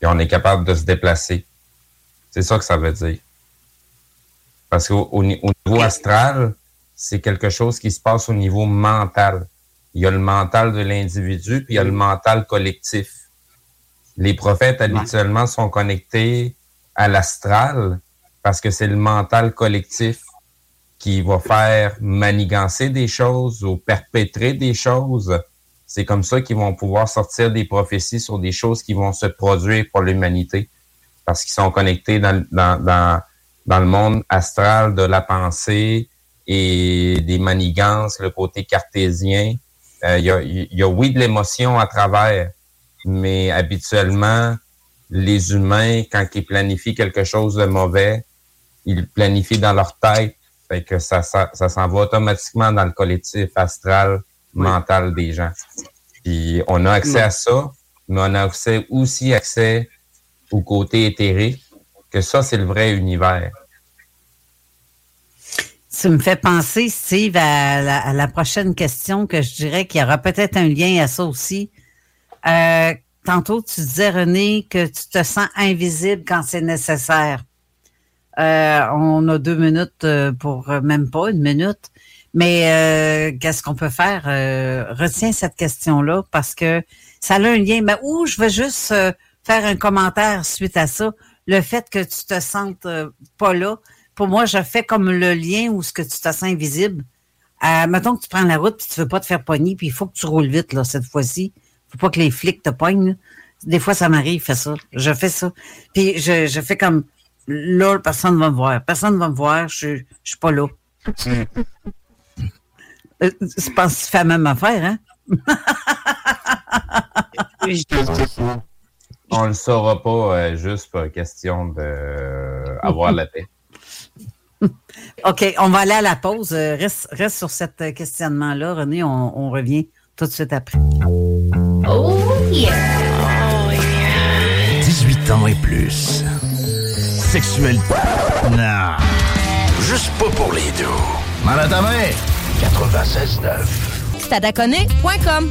Et on est capable de se déplacer. C'est ça que ça veut dire. Parce qu'au niveau astral, c'est quelque chose qui se passe au niveau mental. Il y a le mental de l'individu, puis il y a le mental collectif. Les prophètes habituellement sont connectés à l'astral parce que c'est le mental collectif qui va faire manigancer des choses ou perpétrer des choses. C'est comme ça qu'ils vont pouvoir sortir des prophéties sur des choses qui vont se produire pour l'humanité parce qu'ils sont connectés dans, dans, dans, dans, le monde astral de la pensée et des manigances, le côté cartésien. Euh, il y, a, y a, oui, de l'émotion à travers, mais habituellement, les humains, quand ils planifient quelque chose de mauvais, ils planifient dans leur tête. Fait que ça, ça, s'en va automatiquement dans le collectif astral, mental des gens. Puis on a accès à ça, mais on a accès, aussi accès au côté éthérique, que ça, c'est le vrai univers. Ça me fait penser, Steve, à la, prochaine question que je dirais qu'il y aura peut-être un lien à ça aussi. Euh, tantôt, tu disais, René, que tu te sens invisible quand c'est nécessaire. Euh, on a deux minutes euh, pour euh, même pas une minute. Mais qu'est-ce qu'on peut faire? Retiens cette question-là parce que ça a un lien. Mais où je veux juste faire un commentaire suite à ça. Le fait que tu te sentes pas là, pour moi, je fais comme le lien où ce que tu te sens invisible. Mettons que tu prends la route puis tu veux pas te faire pogner, puis il faut que tu roules vite là, cette fois-ci. Faut pas que les flics te pognent. là. Des fois, ça m'arrive, fais ça. Je fais ça. Puis je, je fais comme là, personne va me voir. Personne va me voir, je, je suis pas là. Euh, Je pense que tu fais la même affaire, hein? On le saura pas euh, juste pour question de euh, avoir la paix. OK, on va aller à la pause. Euh, Reste, reste sur cet euh, questionnement-là, René. On, on revient tout de suite après. Oh yeah. Oh yeah. 18 ans et plus. Sexuel. Non. Juste pas pour les deux. Mal à ta main. 96.9. Stadaconé.com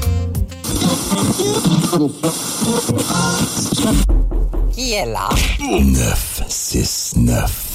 Qui est là? 969.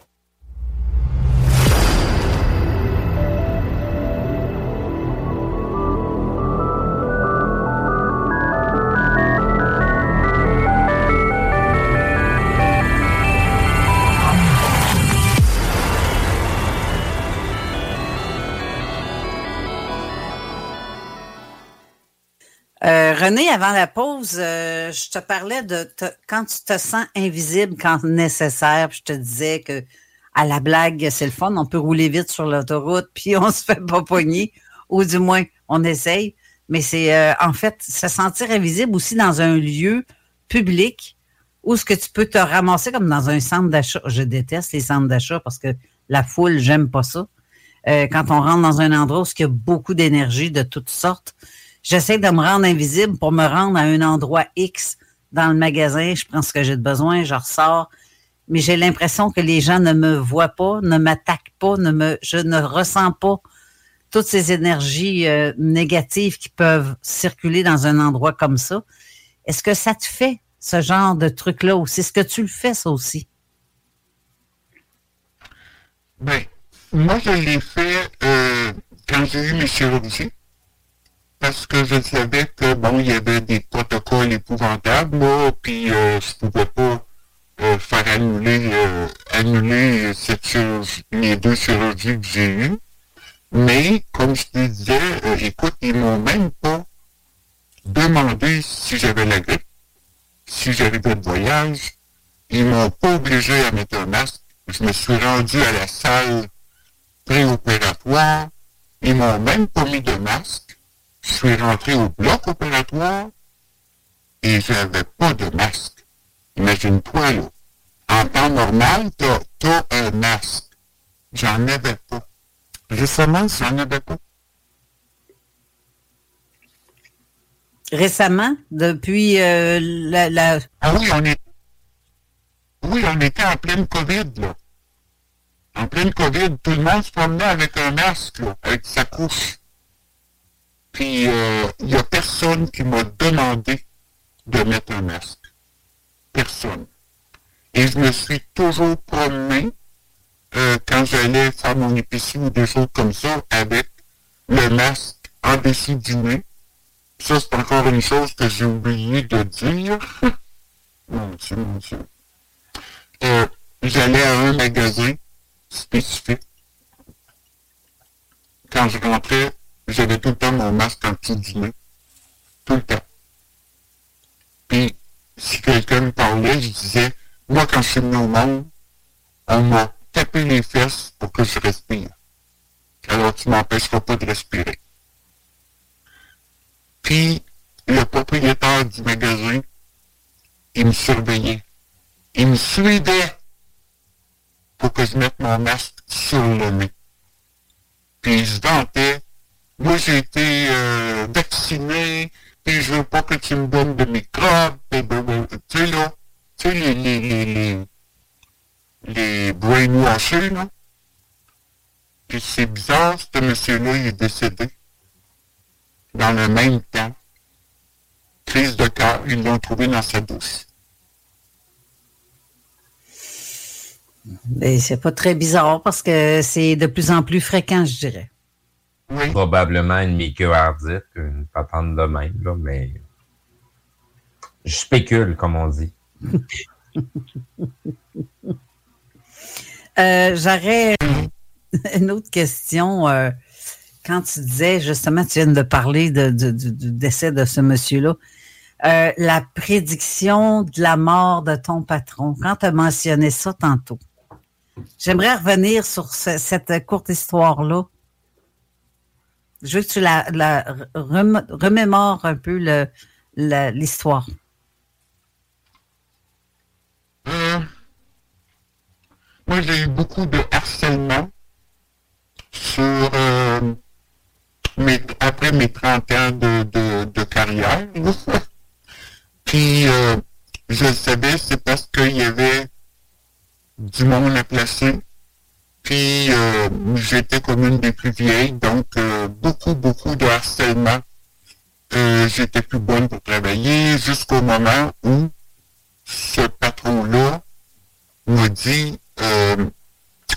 René, avant la pause, euh, je te parlais de quand tu te sens invisible quand nécessaire. je te disais que à la blague, c'est le fun, on peut rouler vite sur l'autoroute, puis on se fait pas pogner, ou du moins on essaye. Mais c'est euh, en fait se sentir invisible aussi dans un lieu public où ce que tu peux te ramasser comme dans un centre d'achat. Je déteste les centres d'achat parce que la foule, j'aime pas ça. Euh, quand on rentre dans un endroit où il y a beaucoup d'énergie de toutes sortes, j'essaie de me rendre invisible pour me rendre à un endroit X dans le magasin. Je prends ce que j'ai de besoin, je ressors. Mais j'ai l'impression que les gens ne me voient pas, ne m'attaquent pas, ne me, je ne ressens pas toutes ces énergies euh, négatives qui peuvent circuler dans un endroit comme ça. Est-ce que ça te fait ce genre de truc-là aussi? Est-ce que tu le fais, ça aussi? Ben, moi, je l'ai fait euh, quand j'ai eu mes chirurgies. Parce que je savais que, bon, il y avait des protocoles épouvantables, là, puis euh, je pouvais pas euh, faire annuler, euh, annuler les deux chirurgies que j'ai eues. Mais, comme je te disais, euh, écoute, ils m'ont même pas demandé si j'avais la grippe, si j'arrivais de voyage. Ils m'ont pas obligé à mettre un masque. Je me suis rendu à la salle préopératoire. Ils m'ont même pas mis de masque. Je suis rentré au bloc opératoire et j'avais pas de masque. Imagine-toi, là. En temps normal, t'as, t'as un masque. J'en avais pas. Récemment, j'en avais pas. Récemment, depuis euh, la, la... Ah oui, on est. Oui, on était en pleine COVID, là. En pleine COVID, tout le monde se promenait avec un masque, là, avec sa couche. Puis, euh, il n'y a personne qui m'a demandé de mettre un masque. Personne. Et je me suis toujours promené, euh, quand j'allais faire mon épicerie ou des choses comme ça, avec le masque en dessous du nez. Ça, c'est encore une chose que j'ai oublié de dire. mon Dieu, mon Dieu. Euh, j'allais à un magasin spécifique. Quand je rentrais, j'avais tout le temps mon masque nez. Tout le temps. Puis, si quelqu'un me parlait, je disais, moi, quand je suis venu au monde, on m'a tapé les fesses pour que je respire. Alors, tu m'empêcheras pas de respirer. Puis, le propriétaire du magasin, il me surveillait. Il me suivait pour que je mette mon masque sur le nez. Puis, je vantais moi j'ai été euh, vacciné, puis je veux pas que tu me donnes de microbes, et ben, tu sais tu sais les, les, les, les, les. Puis c'est bizarre, ce monsieur-là, il est décédé. Dans le même temps. Crise de cœur, ils l'ont trouvé dans sa douce. Ben, c'est pas très bizarre parce que c'est de plus en plus fréquent, je dirais. Probablement une mycoardite, une patente de même, là, mais je spécule, comme on dit. Euh, J'aurais une autre question. euh, quand tu disais, justement, tu viens de parler de- de- du, du décès de ce monsieur-là, euh, la prédiction de la mort de ton patron, quand tu as mentionné ça tantôt, j'aimerais revenir sur ce- cette courte histoire-là. Je veux que tu la, la rem- remémores un peu l'histoire. Euh, moi, j'ai eu beaucoup de harcèlement sur euh, après mes 30 ans de, de, de carrière. Puis, euh, je le savais, c'est parce qu'il y avait du monde à placer. Puis, euh, j'étais comme une des plus vieilles, donc euh, beaucoup, beaucoup de harcèlement. Euh, j'étais plus bonne pour travailler jusqu'au moment où ce patron-là me dit euh,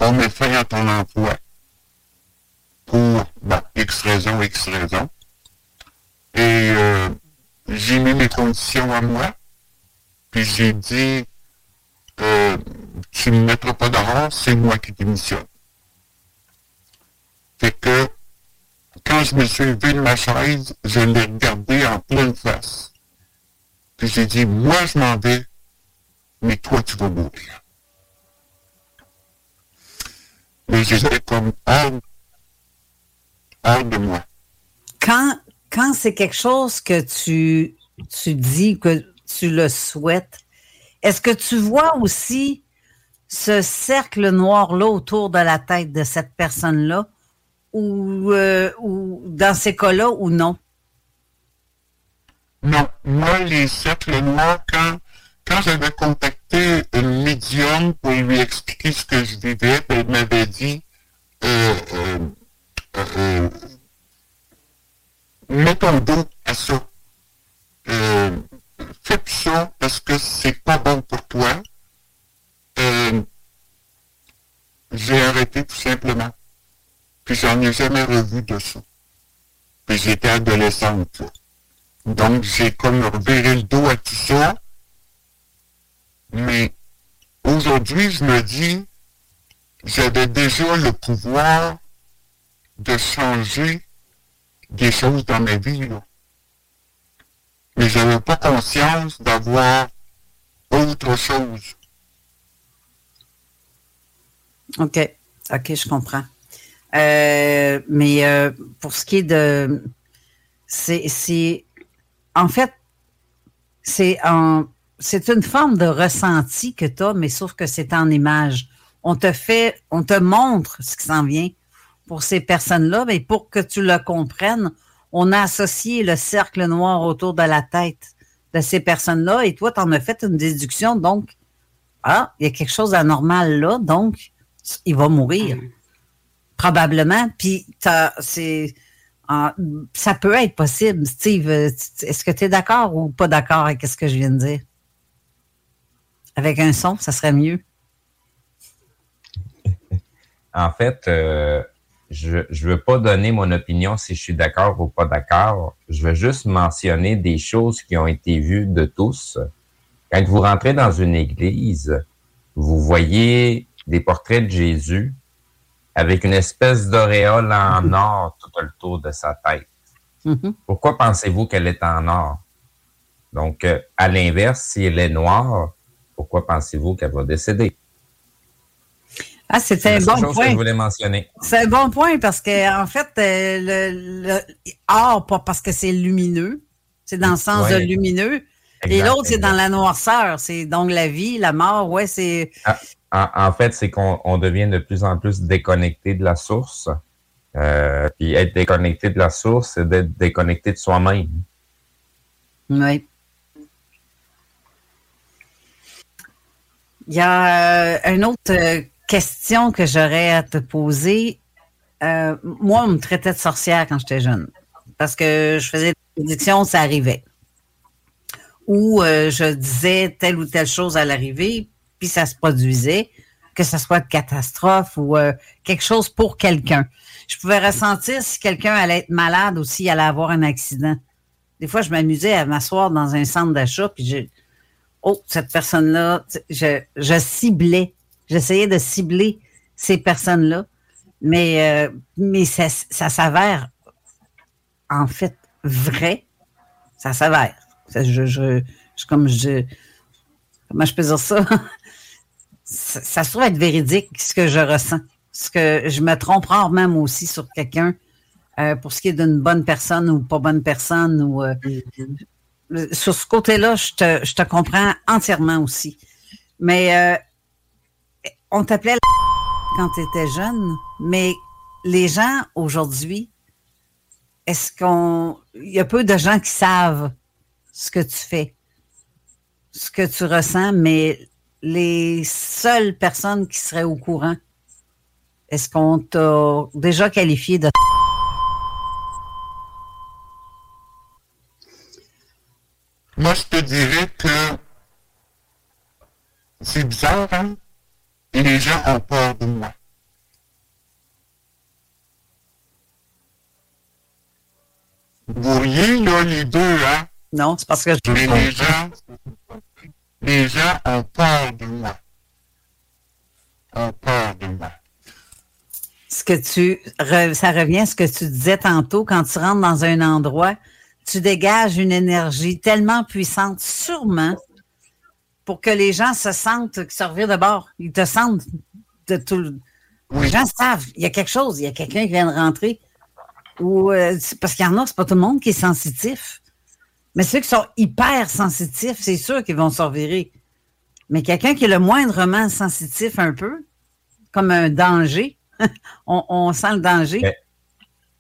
on met fin à ton emploi pour X raison, X raison. Et euh, j'ai mis mes conditions à moi. Puis j'ai dit tu ne me mettras pas dehors, c'est moi qui démissionne. Fait que quand je me suis levé de ma chaise, je l'ai regardé en pleine face. Puis j'ai dit, moi je m'en vais, mais toi tu vas mourir. Mais j'étais comme hors, hors de moi. quand, quand c'est quelque chose que tu, tu dis que tu le souhaites, est-ce que tu vois aussi ce cercle noir-là autour de la tête de cette personne-là? Ou, euh, dans ces cas-là ou non? Non, moi, les cercles noirs, quand, j'avais contacté une médium pour lui expliquer ce que je vivais, elle m'avait dit, euh, euh, mets ton dos à ça. Fais ça parce que c'est pas bon pour toi. Euh, j'ai arrêté tout simplement. Puis j'en ai jamais revu de ça. Puis j'étais adolescente. Donc, j'ai comme reviré le dos à tout ça. Mais aujourd'hui, je me dis, j'avais déjà le pouvoir de changer des choses dans ma vie. Mais j'avais pas conscience d'avoir autre chose. OK. OK, je comprends. Euh, mais euh, pour ce qui est de. C'est- En fait, c'est en. C'est une forme de ressenti que tu as, mais sauf que c'est en image. On te fait, on te montre ce qui s'en vient pour ces personnes-là, mais pour que tu le comprennes, on a associé le cercle noir autour de la tête de ces personnes-là et toi, tu en as fait une déduction. Donc, ah, il y a quelque chose d'anormal là, donc il va mourir. Probablement. Puis, c'est, ah, ça peut être possible. Steve, est-ce que tu es d'accord ou pas d'accord avec ce que je viens de dire? Avec un son, ça serait mieux. En fait, euh, je ne veux pas donner mon opinion si je suis d'accord ou pas d'accord. Je veux juste mentionner des choses qui ont été vues de tous. Quand vous rentrez dans une église, vous voyez des portraits de Jésus avec une espèce d'auréole en or tout autour de sa tête. Pourquoi pensez-vous qu'elle est en or? Donc, euh, à l'inverse, si elle est noire, pourquoi pensez-vous qu'elle va décéder? Ah, un bon chose que je point. voulais mentionner. C'est un bon point parce que, en fait, euh, le, le or, pas parce que c'est lumineux, c'est dans le sens de lumineux. Et l'autre, c'est dans la noirceur. C'est donc la vie, la mort, ouais, c'est. Ah, En, en fait, c'est qu'on on devient de plus en plus déconnecté de la source Euh, puis être déconnecté de la source, c'est d'être déconnecté de soi-même. Oui. Il y a euh, une autre question que j'aurais à te poser. Euh, moi, on me traitait de sorcière quand j'étais jeune. Parce que je faisais des prédictions, ça arrivait. Ou euh, je disais telle ou telle chose à l'arrivée, puis ça se produisait, que ce soit de catastrophe ou euh, quelque chose pour quelqu'un. Je pouvais ressentir si quelqu'un allait être malade ou s'il allait avoir un accident. Des fois, je m'amusais à m'asseoir dans un centre d'achat, puis je, oh, cette personne-là, je, je ciblais, j'essayais de cibler ces personnes-là, mais, euh, mais ça, ça s'avère en fait vrai. Ça s'avère. Je, je, je- comme je, comment je peux dire ça? ça, ça se trouve être véridique, ce que je ressens. Ce que je me trompe rarement moi aussi sur quelqu'un euh, pour ce qui est d'une bonne personne ou pas bonne personne ou euh, sur ce côté-là, je te, je te comprends entièrement aussi. Mais on t'appelait la quand tu étais jeune, mais les gens aujourd'hui, est-ce qu'on. Il y a peu de gens qui savent ce que tu fais, ce que tu ressens, mais les seules personnes qui seraient au courant, est-ce qu'on t'a déjà qualifié de. Moi, je te dirais que c'est bizarre, hein? Les gens ont peur de moi. Vous là, les deux, hein? Non, c'est parce que je. Mais les gens, les gens ont peur de moi. Ont peur de moi. ce que tu ça revient à ce que tu disais tantôt quand tu rentres dans un endroit, tu dégages une énergie tellement puissante, sûrement, pour que les gens se sentent se revirent de bord. Ils te sentent de tout. le- Les gens savent, il y a quelque chose, il y a quelqu'un qui vient de rentrer. Ou euh, parce qu'il y en a, c'est pas tout le monde qui est sensitif. Mais ceux qui sont hyper sensitifs, c'est sûr qu'ils vont se. Mais quelqu'un qui est le moindrement sensitif un peu, comme un danger, on, sent le danger.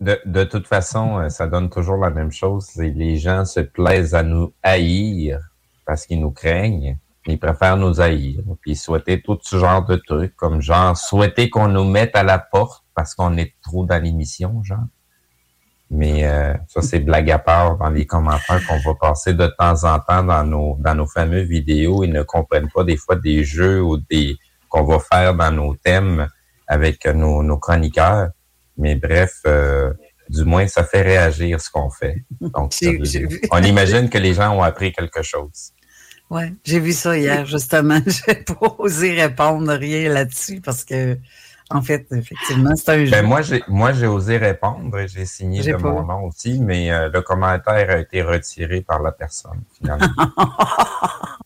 De, toute façon, euh, ça donne toujours la même chose. Les gens se plaisent à nous haïr parce qu'ils nous craignent. Ils préfèrent nous haïr. Puis souhaiter tout ce genre de trucs, comme genre souhaiter qu'on nous mette à la porte parce qu'on est trop dans l'émission, genre. Mais euh, ça, c'est blague à part dans les commentaires qu'on va passer de temps en temps dans nos dans nos fameux vidéos. Ils ne comprennent pas des fois des jeux ou des qu'on va faire dans nos thèmes avec nos, nos chroniqueurs. Mais bref, euh, du moins, ça fait réagir ce qu'on fait. Donc, ça on imagine que les gens ont appris quelque chose. Ouais, j'ai vu ça hier, justement. J'ai pas osé répondre rien là-dessus parce que, en fait, effectivement, c'est un jeu. Ben, moi, j'ai moi j'ai osé répondre et j'ai signé J'ai de pas. mon nom aussi, mais euh, le commentaire a été retiré par la personne, finalement.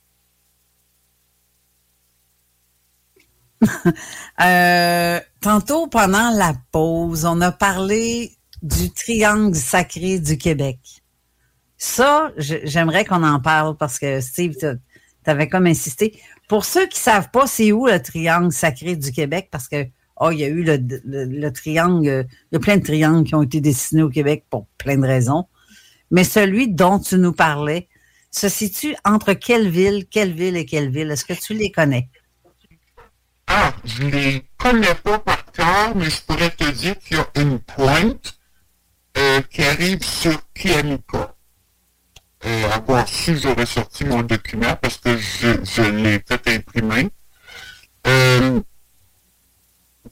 Euh, tantôt, pendant la pause, on a parlé du triangle sacré du Québec. Ça, j'aimerais qu'on en parle parce que Steve, tu avais comme insisté. Pour ceux qui savent pas, c'est où le triangle sacré du Québec? Parce que, oh, il y a eu le, le- le triangle, il y a plein de triangles qui ont été dessinés au Québec pour plein de raisons. Mais celui dont tu nous parlais se situe entre quelle ville, quelle ville et quelle ville? Est-ce que tu les connais? Ah, je les connais pas par cœur, mais je pourrais te dire qu'il y a une pointe euh, qui arrive sur Kiamika. Euh, avoir su, j'aurais sorti mon document parce que je, je l'ai fait imprimer. Euh,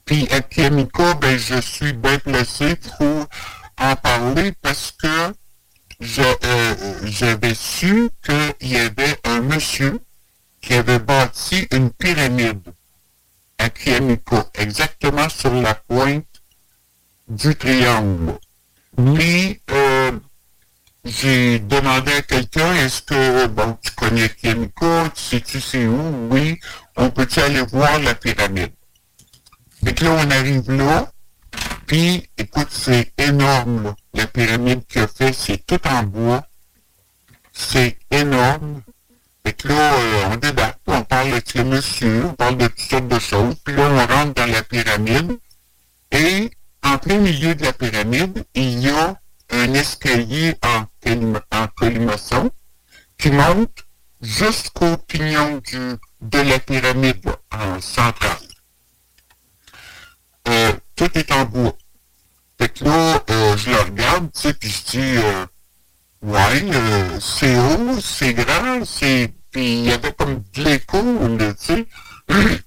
puis à Kiamika, ben, je suis bien placé pour en parler parce que euh, j'avais su qu'il y avait un monsieur qui avait bâti une pyramide à Kiamiko, exactement sur la pointe du triangle. Puis, euh, j'ai demandé à quelqu'un, est-ce que, bon, tu connais Kiamiko, tu sais-tu où? Oui, on peut-tu aller voir la pyramide? Que là, on arrive là, puis, écoute, c'est énorme. La pyramide qu'il a fait, c'est tout en bois. C'est énorme. Que là, euh, on débarque, on parle avec le monsieur, on parle de toutes sortes de choses, puis là, on rentre dans la pyramide, et en plein milieu de la pyramide, il y a un escalier en, colima- en colimaçon qui monte jusqu'au pignon de la pyramide en centrale. Euh, tout est en bois. Fait que là, euh, je le regarde, tu sais, puis je dis, euh, ouais, c'est haut, c'est grand, c'est... Puis il y avait comme de l'écho, tu sais.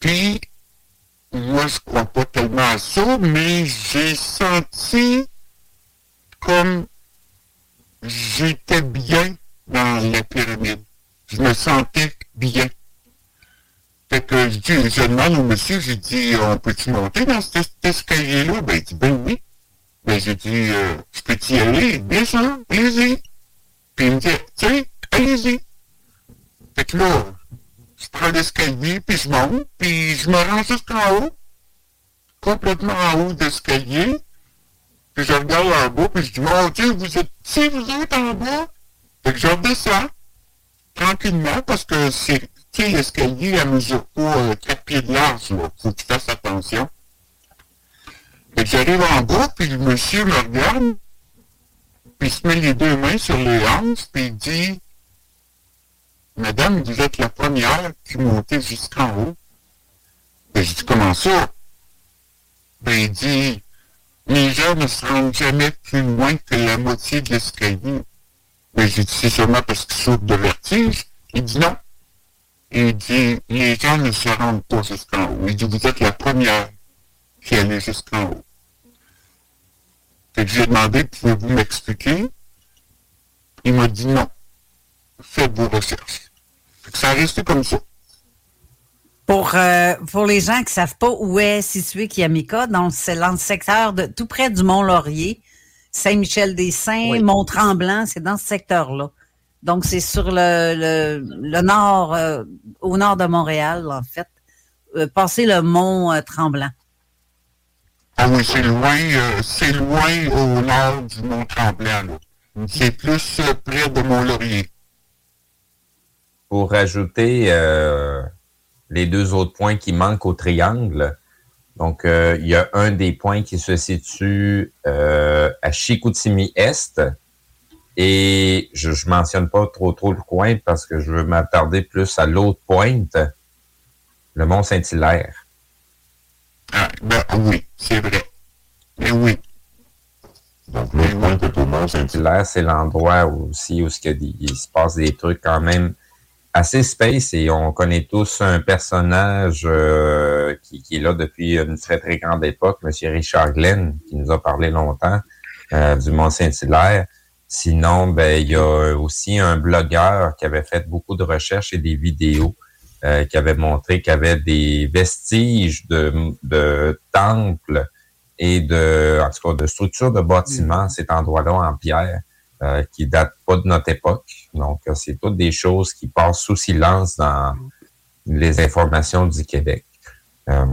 puis, moi, je crois pas tellement à ça, mais j'ai senti comme j'étais bien dans la pyramide. Je me sentais bien. Fait que je dis, je demande au monsieur, j'ai dit, on peut-tu monter dans cet, escalier-là? Ben, il dit, ben oui. Ben, j'ai dit, euh, je peux-tu y aller? Sûr, allez-y. Puis il me dit, sais, allez-y. Fait que là, je prends l'escalier, puis je monte, puis je me rends jusqu'en haut, complètement en haut de l'escalier, puis je regarde en bas, puis je dis, mon Dieu, vous êtes si vous êtes en bas? Fait que je redescends, tranquillement, parce que c'est, tu sais, l'escalier, elle mesure pas euh, 4 pieds de large, là. Faut que tu fasses attention. Fait que j'arrive en bas, puis le monsieur me regarde, puis il se met les deux mains sur les hanches, puis il dit, Madame, vous êtes la première qui montait jusqu'en haut. Ben, je dis, comment ça? Ben, il dit, les gens ne se rendent jamais plus loin que la moitié de l'escalier. Ben, j'ai dit, c'est sûrement parce qu'ils souffrent de vertige. Il dit non. Il dit, les gens ne se rendent pas jusqu'en haut. Il dit, vous êtes la première qui allait jusqu'en haut. Fait que j'ai demandé, pouvez-vous m'expliquer? Il m'a dit non. Faites vos recherches. Fait que ça a resté comme ça. Pour, euh, pour les gens qui ne savent pas où est situé Kiamika, donc c'est dans le secteur de tout près du Mont-Laurier, Saint-Michel-des-Saints, Mont-Tremblant, c'est dans ce secteur-là. Donc c'est sur le, le, le nord, euh, au nord de Montréal, en fait, euh, passer le Mont euh, Tremblant. Ah oui, c'est loin, euh, c'est loin au nord du Mont-Tremblant, là. C'est plus euh, près de Mont-Laurier. Pour rajouter euh, les deux autres points qui manquent au triangle, donc euh, il y a un des points qui se situe euh, à Chicoutimi-Est, et je ne mentionne pas trop trop le coin parce que je veux m'attarder plus à l'autre pointe, le Mont Saint-Hilaire. Ah, ben oui, c'est vrai. Mais oui. Donc, l'autre point que tout le monde Saint-Hilaire, c'est l'endroit aussi où il se passe des trucs quand même assez space et on connaît tous un personnage euh, qui, qui est là depuis une très très grande époque, M. Richard Glenn, qui nous a parlé longtemps euh, du Mont Saint-Hilaire. Sinon, ben il y a aussi un blogueur qui avait fait beaucoup de recherches et des vidéos euh, qui avait montré qu'il y avait des vestiges de, de temples et de, en tout cas, de structures de bâtiments, à cet endroit-là en pierre, euh, qui datent pas de notre époque. Donc, euh, c'est toutes des choses qui passent sous silence dans les informations du Québec. Euh,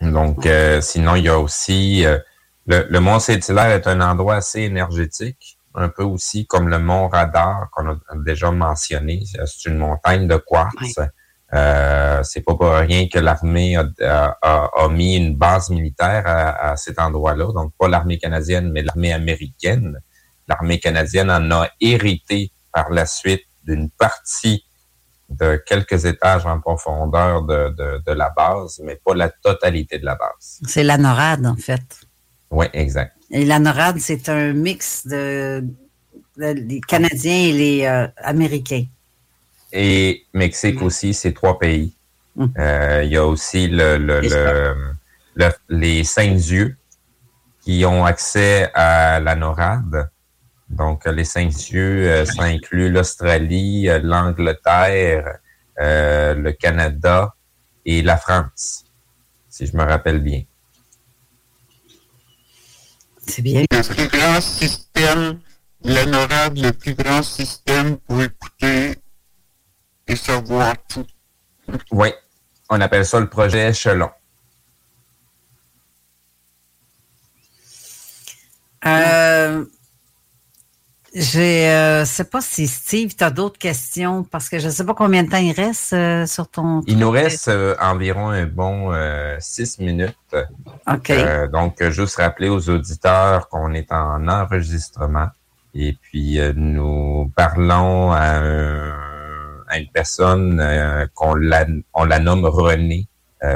donc, sinon, il y a aussi le, le Mont Saint-Hilaire est un endroit assez énergétique, un peu aussi comme le Mont Radar qu'on a déjà mentionné. C'est une montagne de quartz. Euh, c'est pas pour rien que l'armée a, a- a- a mis une base militaire à, à cet endroit-là. Donc, pas l'armée canadienne, mais l'armée américaine. L'armée canadienne en a hérité par la suite d'une partie de quelques étages en profondeur de, de, de la base, mais pas la totalité de la base. C'est la NORAD, en fait. Oui, exact. Et la NORAD, c'est un mix de, de- les Canadiens et les euh, Américains. Et Mexique aussi, c'est trois pays. Euh, Il y a aussi le, le- le- le- les Saints-Yeux qui ont accès à la NORAD. Donc, les Saints-Yeux, euh, ça inclut l'Australie, euh, l'Angleterre, euh, le Canada et la France, si je me rappelle bien. C'est bien. Le plus grand système, la NORAD, le plus grand système pour écouter et savoir tout. Oui, on appelle ça le projet échelon. Euh, j'ai, euh, sais pas si Steve, tu as d'autres questions parce que je ne sais pas combien de temps il reste euh, sur ton. Il nous reste euh, environ un bon six minutes. OK. donc, juste rappeler aux auditeurs qu'on est en enregistrement et puis nous parlons à, à une personne qu'on la, on la nomme René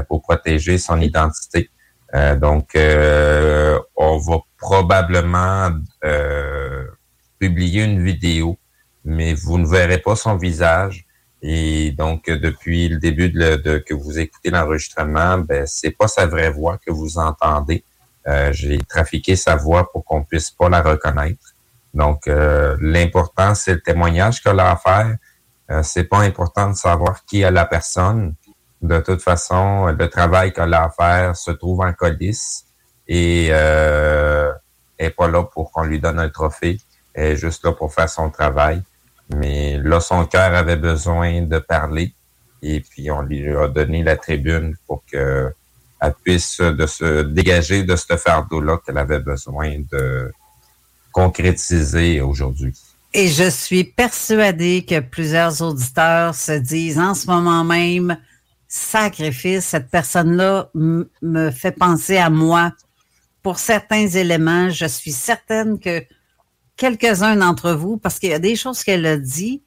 pour protéger son identité. donc, on va probablement publier une vidéo, mais vous ne verrez pas son visage. Et donc, depuis le début de, que vous écoutez l'enregistrement, ben, c'est pas sa vraie voix que vous entendez. Euh, J'ai trafiqué sa voix pour qu'on puisse pas la reconnaître. Donc, euh, l'important, c'est le témoignage qu'elle a à faire. Euh, c'est pas important de savoir qui est la personne. De toute façon, le travail qu'elle a à faire se trouve en colis et euh, est pas là pour qu'on lui donne un trophée est juste là pour faire son travail. Mais là, son cœur avait besoin de parler. Et puis, on lui a donné la tribune pour qu'elle puisse se dégager de ce fardeau-là qu'elle avait besoin de concrétiser aujourd'hui. Et je suis persuadée que plusieurs auditeurs se disent en ce moment même, sacrifice, cette personne-là me fait penser à moi. Pour certains éléments, je suis certaine que quelques-uns d'entre vous, parce qu'il y a des choses qu'elle a dit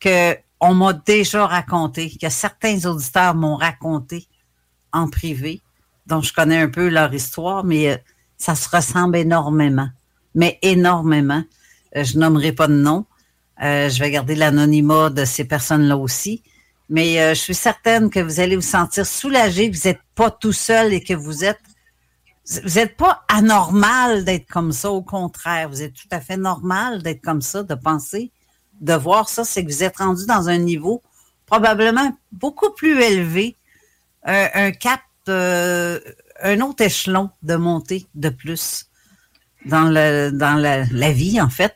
que on m'a déjà raconté, que certains auditeurs m'ont raconté en privé, dont je connais un peu leur histoire, mais euh, ça se ressemble énormément, mais énormément. Euh, je nommerai pas de nom. Euh, je vais garder l'anonymat de ces personnes-là aussi. Mais je suis certaine que vous allez vous sentir soulagé, que vous n'êtes pas tout seul et que vous êtes vous n'êtes pas anormal d'être comme ça, au contraire, vous êtes tout à fait normal d'être comme ça, de penser, de voir ça, c'est que vous êtes rendu dans un niveau probablement beaucoup plus élevé, un, cap, euh, un autre échelon de montée de plus dans, dans la, vie, en fait.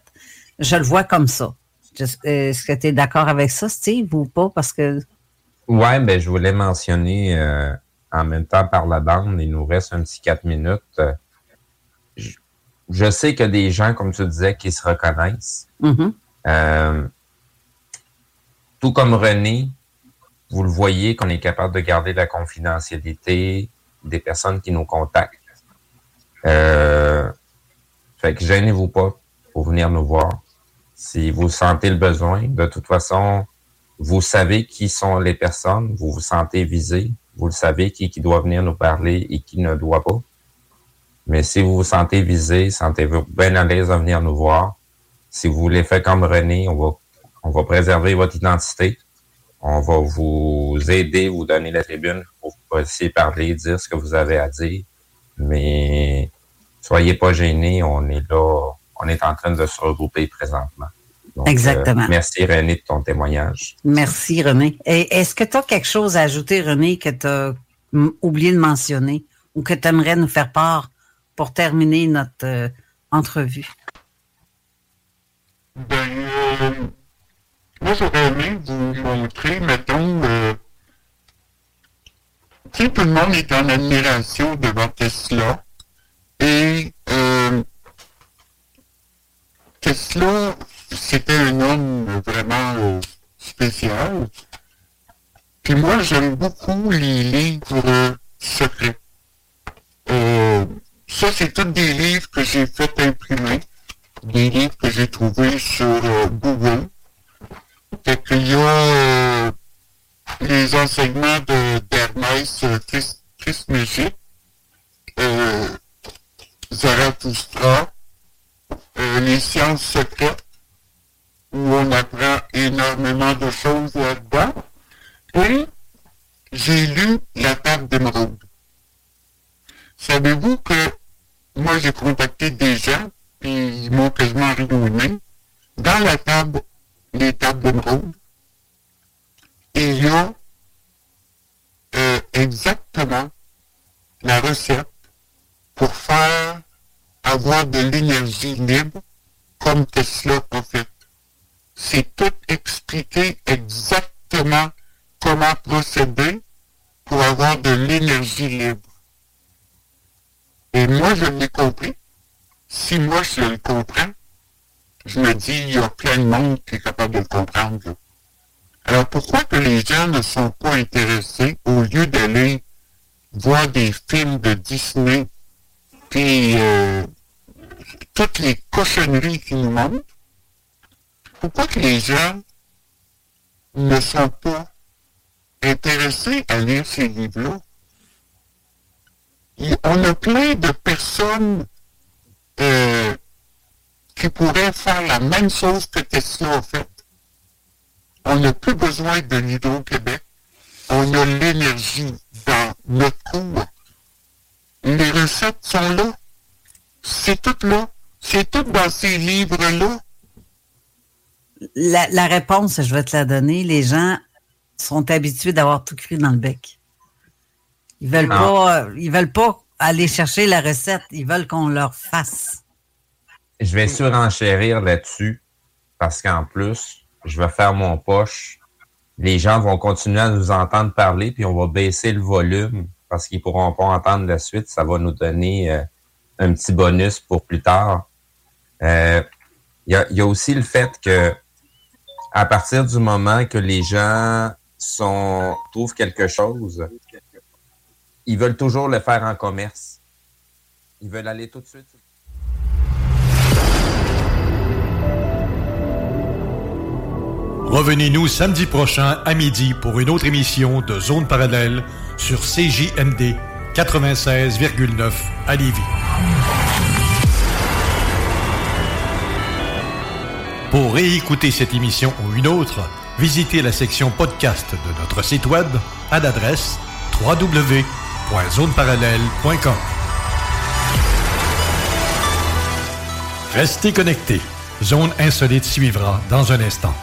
Je le vois comme ça. Est-ce que tu es d'accord avec ça, Steve, ou pas? Parce que. Ouais, ben, je voulais mentionner. Euh, en même temps par la bande. Il nous reste un petit quatre minutes. Je, sais qu'il y a des gens, comme tu disais, qui se reconnaissent. Mm-hmm. Euh, tout comme René, vous le voyez qu'on est capable de garder la confidentialité des personnes qui nous contactent. Euh, fait que gênez-vous pas pour venir nous voir. Si vous sentez le besoin, de toute façon, vous savez qui sont les personnes, vous vous sentez visé, vous le savez, qui, qui doit venir nous parler et qui ne doit pas. Mais si vous vous sentez visé, sentez-vous bien à l'aise à venir nous voir. Si vous voulez faire comme René, on va, on va préserver votre identité. On va vous aider, vous donner la tribune pour essayer de parler, dire ce que vous avez à dire. Mais soyez pas gênés, on est là, on est en train de se regrouper présentement. Exactement. Euh, merci René de ton témoignage. Merci René. Et est-ce que tu as quelque chose à ajouter, René, que tu as oublié de mentionner ou que tu aimerais nous faire part pour terminer notre euh, entrevue? Ben, euh, moi, j'aurais aimé vous montrer, mettons, tout le monde est en admiration devant Tesla. Et Tesla c'était un homme vraiment euh, spécial. Puis moi, j'aime beaucoup les livres secrets. Euh, ça, c'est tous des livres que j'ai fait imprimer, des livres que j'ai trouvés sur euh, Google. Fait qu'il y a les enseignements d'Hermès Christ, Christ Zarathustra, les sciences secrètes, où on apprend énormément de choses là-dedans. Et j'ai lu La table d'émeraude. Savez-vous que moi j'ai contacté des gens, puis ils m'ont quasiment rigolé. Dans la table, les tables d'émeraude, il y a euh, exactement la recette pour faire avoir de l'énergie libre comme Tesla a fait c'est tout expliqué exactement comment procéder pour avoir de l'énergie libre. Et moi, je l'ai compris. Si moi, je le comprends, je me dis, il y a plein de monde qui est capable de le comprendre. Alors pourquoi que les gens ne sont pas intéressés au lieu d'aller voir des films de Disney puis euh, toutes les cochonneries qu'ils nous? Pourquoi que les gens ne sont pas intéressés à lire ces livres-là? On a plein de personnes euh, qui pourraient faire la même chose que Tesla a fait. On n'a plus besoin de l'Hydro-Québec. On a l'énergie dans notre cours. Les recettes sont là. C'est tout là. C'est tout dans ces livres-là. La, la réponse, je vais te la donner. Les gens sont habitués d'avoir tout cru dans le bec. Ils veulent Ah. pas, ils veulent pas aller chercher la recette. Ils veulent qu'on leur fasse. Je vais surenchérir là-dessus parce qu'en plus, je vais faire mon poche. Les gens vont continuer à nous entendre parler, puis on va baisser le volume parce qu'ils pourront pas entendre la suite. Ça va nous donner euh, un petit bonus pour plus tard. Euh, Il y, a, il y a aussi le fait que à partir du moment que les gens trouvent quelque chose, ils veulent toujours le faire en commerce. Ils veulent aller tout de suite. Revenez-nous samedi prochain à midi pour une autre émission de Zone Parallèle sur CJMD 96,9 à Lévis. Pour réécouter cette émission ou une autre, visitez la section podcast de notre site web à l'adresse www.zoneparallèle.com. Restez connectés. Zone Insolite suivra dans un instant.